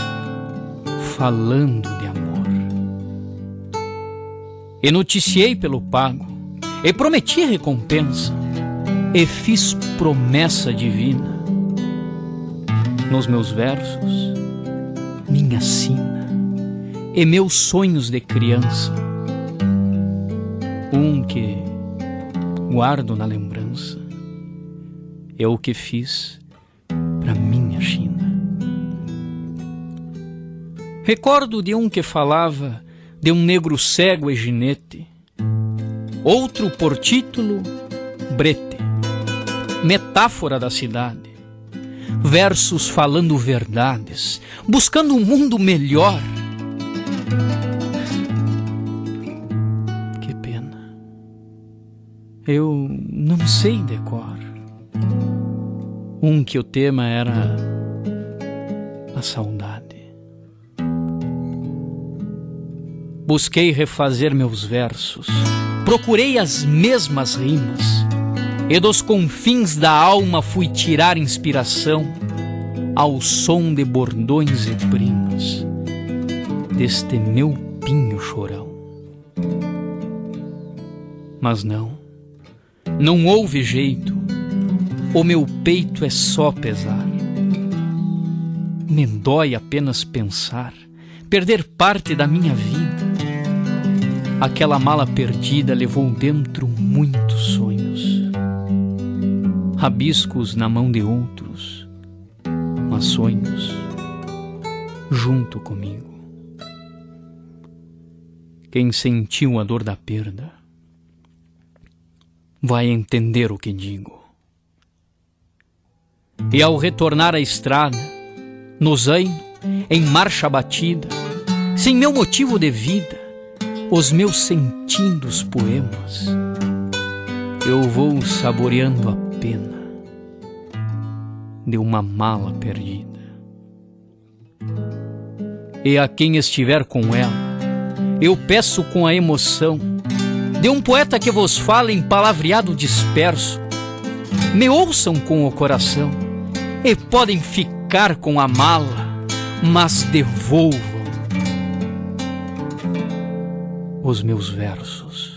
falando de e noticiei pelo pago, e prometi recompensa, e fiz promessa divina. Nos meus versos, minha sina. E meus sonhos de criança, um que guardo na lembrança, é o que fiz para minha China. Recordo de um que falava de um negro cego e ginete, outro por título Brete, metáfora da cidade, versos falando verdades, buscando um mundo melhor. Que pena, eu não sei decor. Um que o tema era a saudade. Busquei refazer meus versos, procurei as mesmas rimas, e dos confins da alma fui tirar inspiração ao som de bordões e primas deste meu pinho chorão. Mas não, não houve jeito, o meu peito é só pesar. Me dói apenas pensar, perder parte da minha vida. Aquela mala perdida levou dentro muitos sonhos, rabiscos na mão de outros, mas sonhos junto comigo. Quem sentiu a dor da perda vai entender o que digo. E ao retornar à estrada, no zaino, em marcha batida, sem meu motivo de vida, os meus sentindo os poemas, eu vou saboreando a pena de uma mala perdida. E a quem estiver com ela, eu peço com a emoção de um poeta que vos fala em palavreado disperso. Me ouçam com o coração e podem ficar com a mala, mas devolvam os meus versos.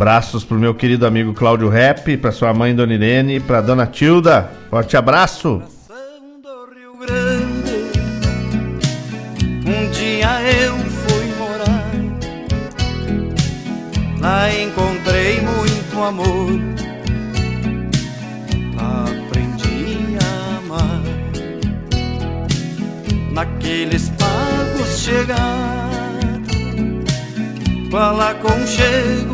Abraços pro meu querido amigo Cláudio Rap, pra sua mãe Dona Irene, pra Dona Tilda. Forte abraço. Um dia eu fui morar, lá encontrei muito amor, aprendi a amar. Naqueles pagos chegados, qual aconchego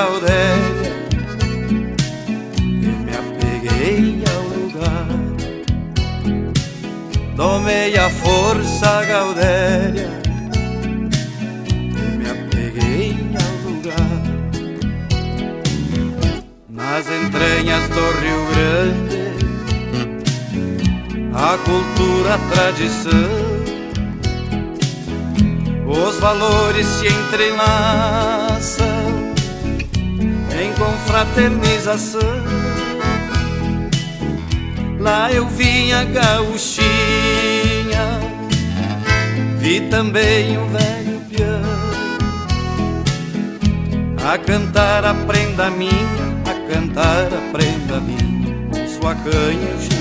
gaudéria e me apeguei ao lugar. Tomei a força gaudéria e me apeguei ao lugar. Nas entranhas do Rio Grande, a cultura, a tradição, os valores se entrelaçam em confraternização. Lá eu vi a gauchinha, vi também o velho piano a cantar a prenda minha, a cantar a prenda minha, com sua canha e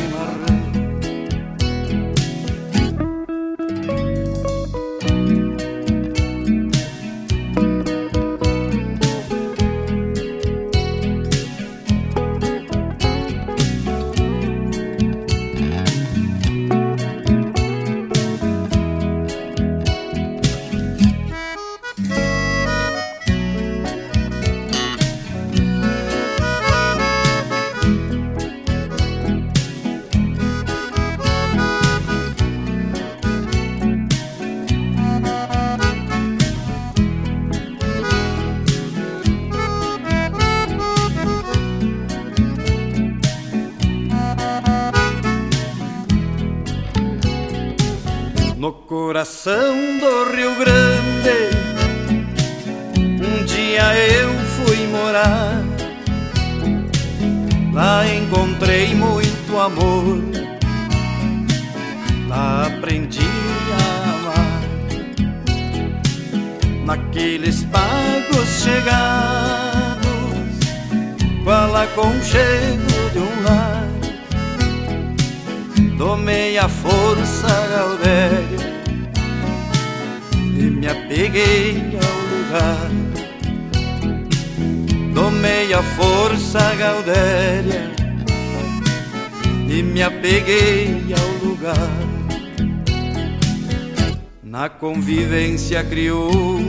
convivência crioula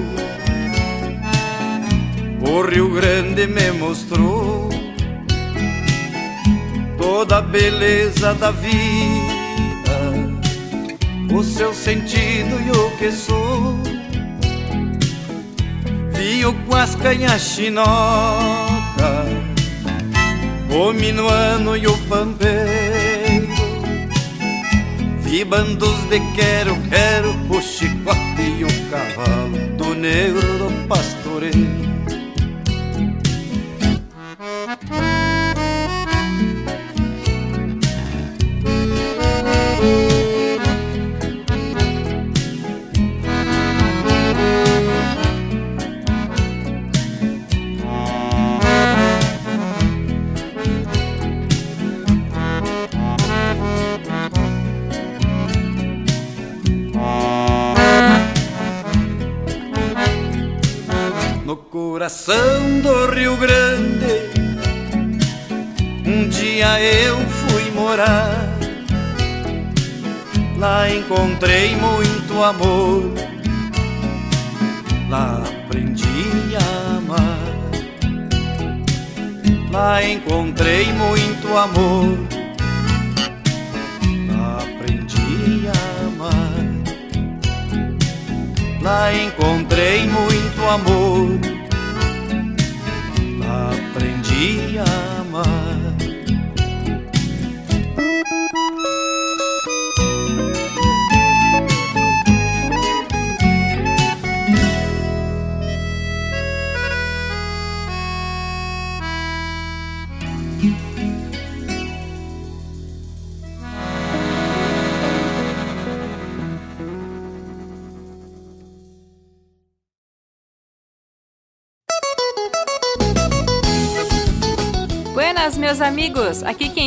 o Rio Grande me mostrou toda a beleza da vida, o seu sentido e o que sou. Vio com as canhas chinoca, o minuano e o pampeiro. Vi bandos de quero, quero, o chicote o cavalo do negro coração do Rio Grande. Um dia eu fui morar, lá encontrei muito amor, lá aprendi a amar. Lá encontrei muito amor, lá aprendi a amar. Lá encontrei muito amor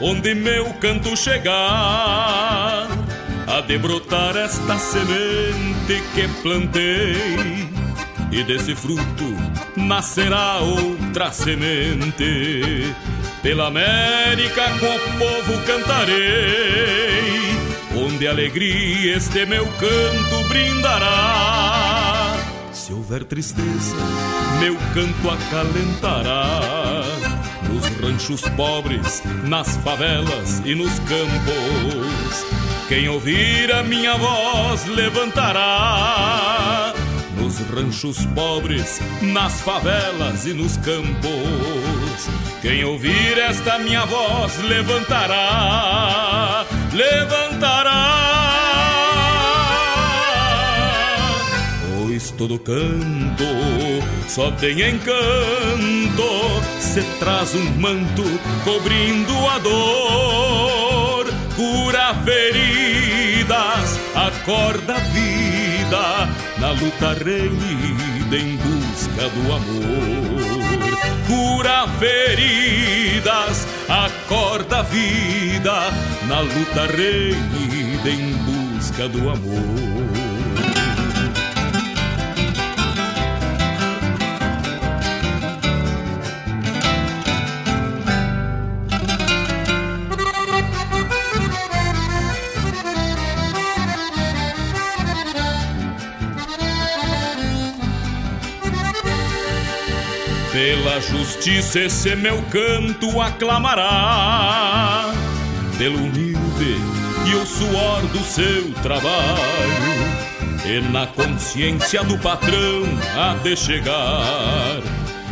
Onde meu canto chegar, a de brotar esta semente que plantei, e desse fruto nascerá outra semente. Pela América com o povo cantarei, onde alegria este meu canto brindará. Se houver tristeza, meu canto acalentará ranchos pobres, nas favelas e nos campos. Quem ouvir a minha voz levantará. Nos ranchos pobres, nas favelas e nos campos. Quem ouvir esta minha voz levantará, levantará. todo canto só tem encanto. Se traz um manto cobrindo a dor, cura feridas, acorda a vida na luta renhida em busca do amor. Cura feridas, acorda a vida na luta renhida em busca do amor. Pela justiça esse meu canto aclamará, pelo humilde e o suor do seu trabalho. E na consciência do patrão há de chegar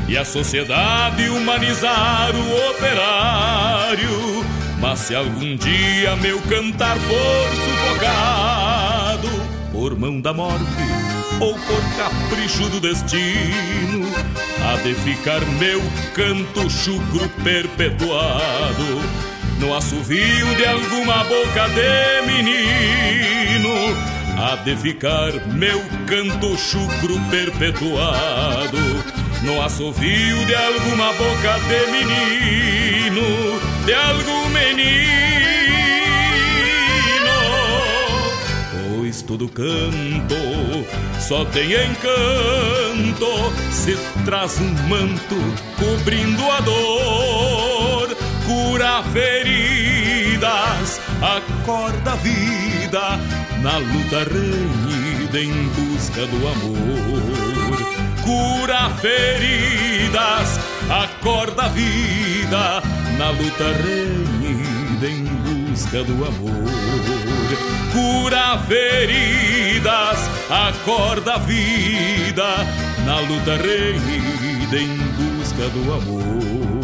e a sociedade humanizar o operário. Mas se algum dia meu cantar for sufocado por mão da morte ou por capricho do destino, há de ficar meu canto chucro perpetuado no assovio de alguma boca de menino. Há de ficar meu canto chucro perpetuado no assovio de alguma boca de menino, de algum menino. Pois todo canto só tem encanto se traz um manto cobrindo a dor, cura feridas, acorda a vida na luta renhida em busca do amor. Cura feridas, acorda a vida na luta renhida em busca do amor. Cura feridas, acorda a vida na luta renhida em busca do amor.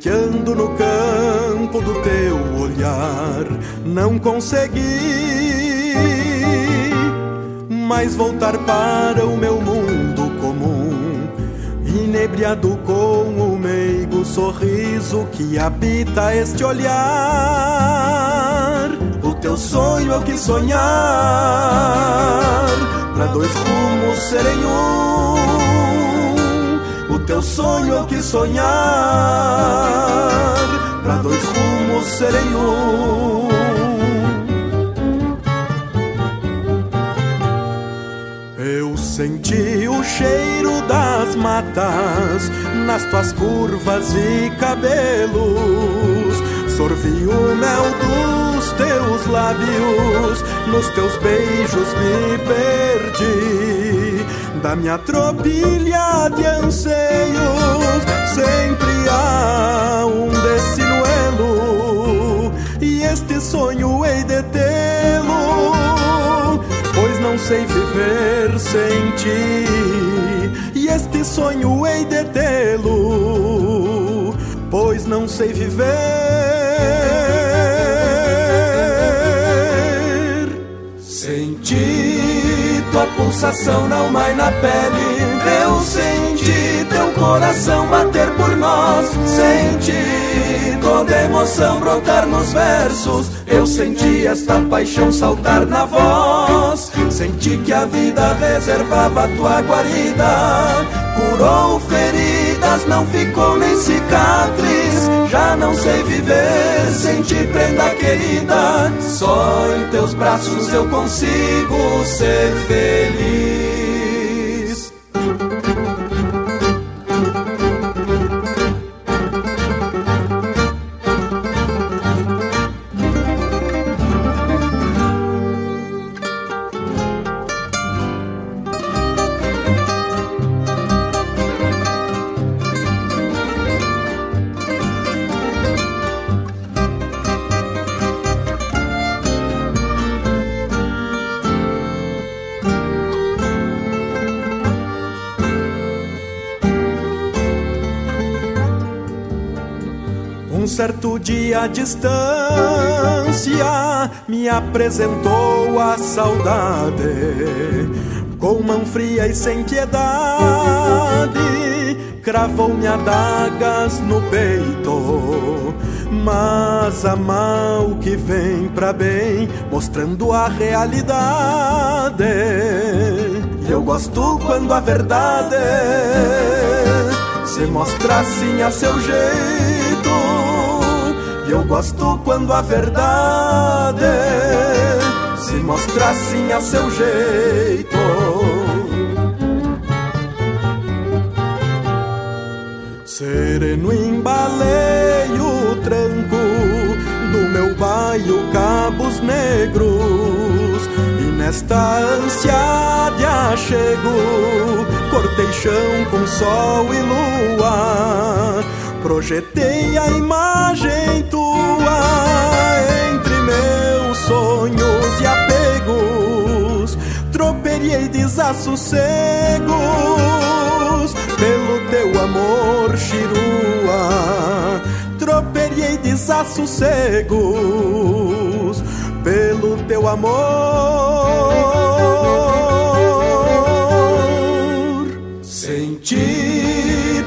Tranqueando no campo do teu olhar, não consegui mais voltar para o meu mundo comum, inebriado com o meigo sorriso que habita este olhar. O teu sonho é o que sonhar, para dois rumos serem um. Teu sonho é o que sonhar, para dois rumos serem um. Eu senti o cheiro das matas nas tuas curvas e cabelos. Sorvi o mel dos teus lábios, nos teus beijos me perdi. Da minha tropilha de anseios, sempre há um destinuelo, e este sonho hei de tê-lo pois não sei viver sem ti. E este sonho hei de tê-lo, pois não sei viver sem ti. Tua pulsação alma e na pele, eu senti teu coração bater por nós. Senti toda emoção brotar nos versos. Eu senti esta paixão saltar na voz. Senti que a vida reservava tua guarida. Curou feridas, não ficou nem cicatriz. Já não sei viver sem ti, prenda querida. Só em teus braços eu consigo ser feliz. À distância me apresentou a saudade. Com mão fria e sem piedade cravou-me adagas no peito. Mas a mal que vem pra bem mostrando a realidade. E eu gosto quando a verdade se mostra assim a seu jeito eu gosto quando a verdade se mostra assim a seu jeito. Sereno embalei o tranco do meu baio Cabos Negros e nesta ânsia de achego cortei chão com sol e lua projetei a imagem tua entre meus sonhos e apegos troperiei desassossegos pelo teu amor, chirua. Troperiei desassossegos pelo teu amor.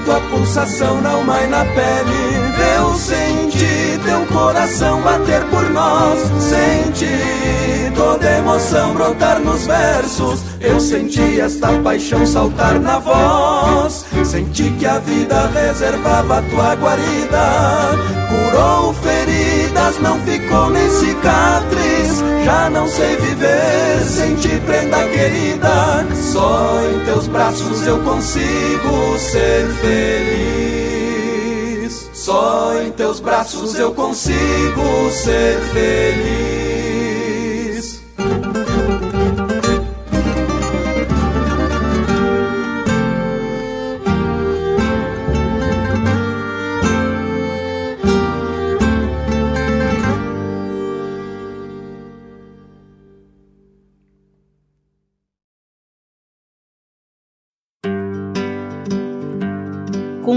Tua pulsação alma e na pele. Eu senti teu coração bater por nós. Senti toda emoção brotar nos versos. Eu senti esta paixão saltar na voz. Senti que a vida reservava tua guarida. Curou feridas, não ficou nem cicatriz. Já não sei viver sem ti, prenda querida. Só em teus braços eu consigo ser feliz. Só em teus braços eu consigo ser feliz.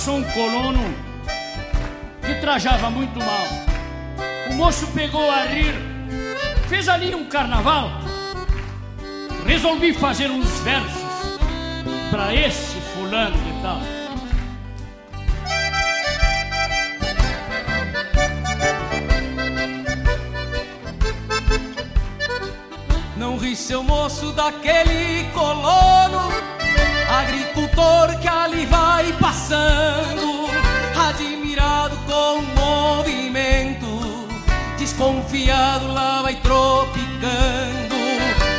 Passou um colono que trajava muito mal. O moço pegou a rir, fez ali um carnaval. Resolvi fazer uns versos para esse fulano de tal. Não ri seu moço daquele colono, agricultor que ali vai passando, admirado com o movimento, desconfiado lá vai tropicando.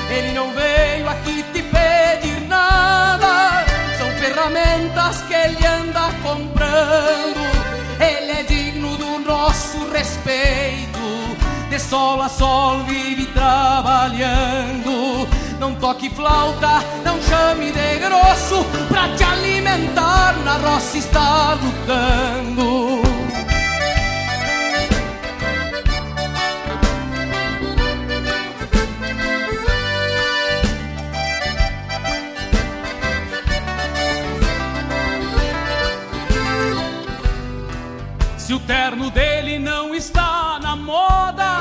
Ele não veio aqui te pedir nada, são ferramentas que ele anda comprando. Ele é digno do nosso respeito de sol a sol vive trabalhando. Não toque flauta, não chame de grosso, pra te alimentar na roça está lutando. Se o terno dele não está na moda,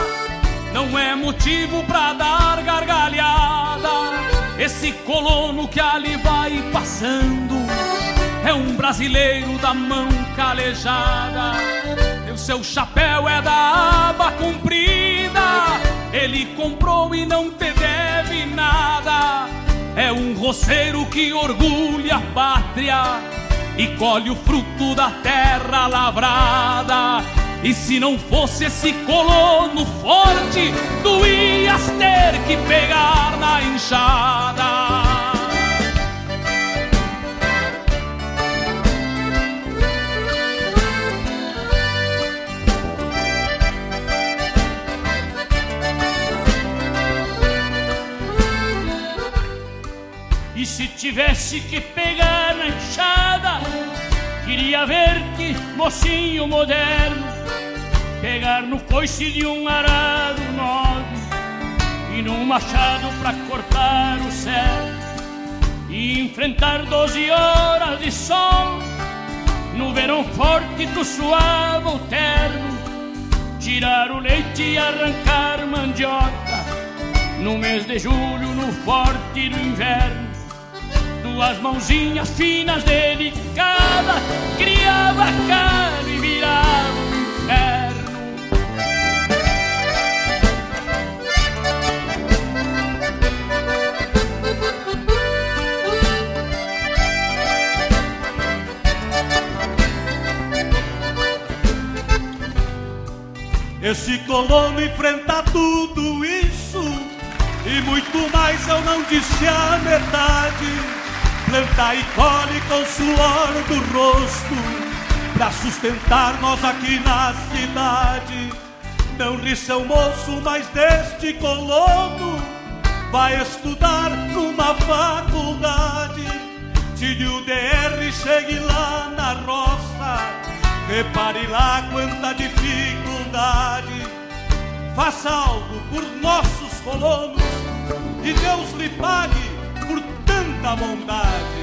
não é motivo pra dar gargalhada. Colono que ali vai passando é um brasileiro da mão calejada. E o seu chapéu é da aba comprida, ele comprou e não te deve nada. É um roceiro que orgulha a pátria e colhe o fruto da terra lavrada. E se não fosse esse colono forte, tu ias ter que pegar na enxada. E se tivesse que pegar na enxada, queria ver-te, mocinho moderno, pegar no coice de um arado nobre e num machado pra cortar o céu e enfrentar doze horas de sol no verão forte tu suava o terno, tirar o leite e arrancar mandioca no mês de julho, no forte do inverno suas mãozinhas finas, delicadas, criava caro e virava um inferno. Esse colono enfrenta tudo isso e muito mais eu não disse a metade planta e colhe com suor do rosto Pra sustentar nós aqui na cidade. Não ri seu moço, mas deste colono Vai estudar numa faculdade. Tire o DR, chegue lá na roça Repare lá quanta dificuldade Faça algo por nossos colonos E Deus lhe pague por tanta bondade.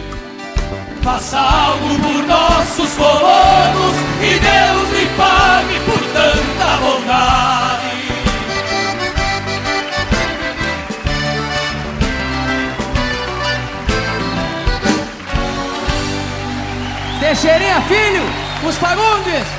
Faça algo por nossos colonos e Deus lhe pague por tanta bondade. Teixeirinha Filho, os Fagundes.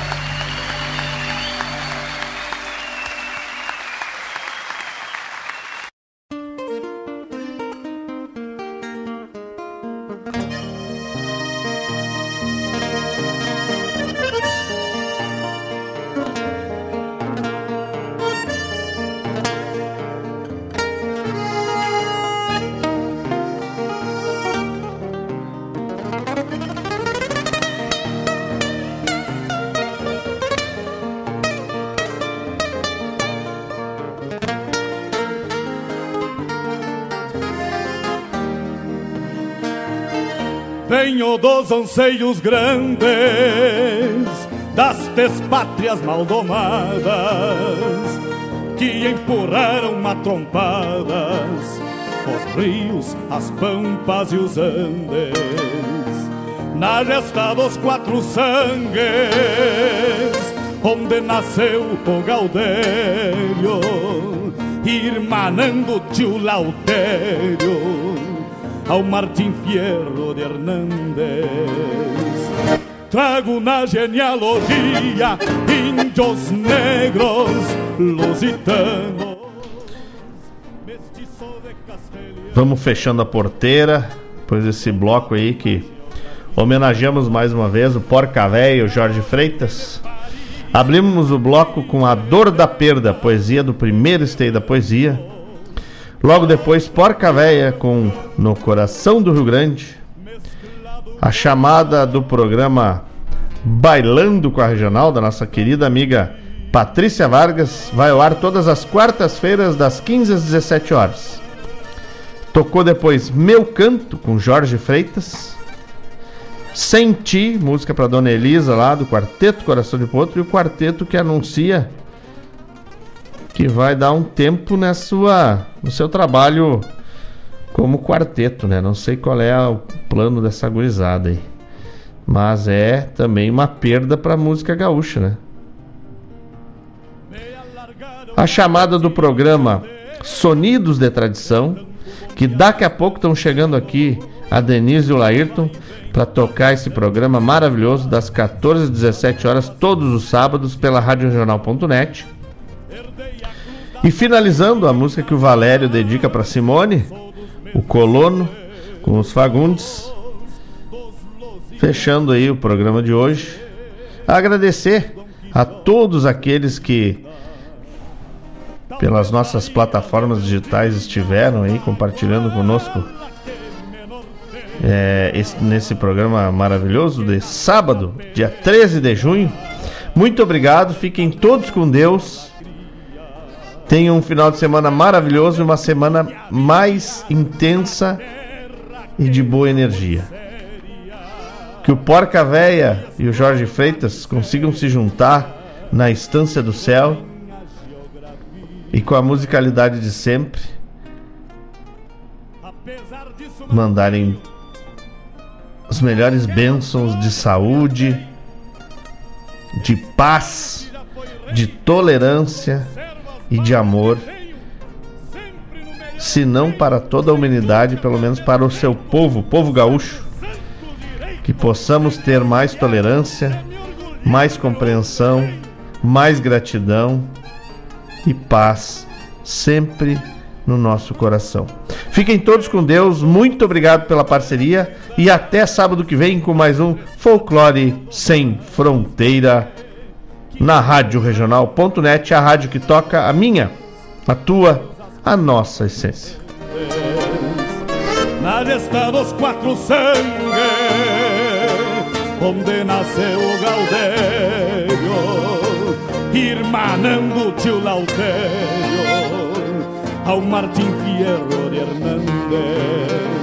Dos anseios grandes das despátrias maldomadas que empurraram matrompadas os rios, as pampas e os andes. Na gesta dos quatro sangues, onde nasceu o Gaudério, irmanando tio Lautério ao Martim Fierro de Hernández. Trago na genealogia índios negros lusitanos. Vamos fechando a porteira, depois desse bloco aí que homenageamos mais uma vez o Porca Véia, o Jorge Freitas. Abrimos o bloco com A Dor da Perda, poesia do primeiro esteio da poesia, Logo depois, Porca Véia com No Coração do Rio Grande. A chamada do programa Bailando com a Regional, da nossa querida amiga Patrícia Vargas, vai ao ar todas as quartas-feiras, das 15 às 17 horas. Tocou depois Meu Canto com Jorge Freitas. Senti, música para Dona Elisa lá do Quarteto Coração de Potro e o quarteto que anuncia que vai dar um tempo na sua, no seu trabalho como quarteto, né? Não sei qual é o plano dessa gurizada aí. Mas é também uma perda para a música gaúcha, né? A chamada do programa Sonidos de Tradição, que daqui a pouco estão chegando aqui a Denise e o Laírton para tocar esse programa maravilhoso das 14 às 17 horas todos os sábados pela Rádio Regional.net. E finalizando a música que o Valério dedica para Simone, o colono, com os Fagundes. Fechando aí o programa de hoje. Agradecer a todos aqueles que pelas nossas plataformas digitais estiveram aí compartilhando conosco é, esse, nesse programa maravilhoso de sábado, dia 13 de junho. Muito obrigado, fiquem todos com Deus. Tenham um final de semana maravilhoso e uma semana mais intensa e de boa energia. Que o Porca Véia e o Jorge Freitas consigam se juntar na Estância do Céu e com a musicalidade de sempre mandarem as melhores bênçãos de saúde, de paz, de tolerância e de amor, se não para toda a humanidade, pelo menos para o seu povo, povo gaúcho, que possamos ter mais tolerância, mais compreensão, mais gratidão e paz sempre no nosso coração. Fiquem todos com Deus, muito obrigado pela parceria e até sábado que vem com mais um Folclore Sem Fronteira na Rádio Regional.net, a rádio que toca a minha, a tua, a nossa essência. Na gesta dos quatro sangues, onde nasceu o Galdério, irmanando tio Lautério, ao Martim Fierro de Hernández.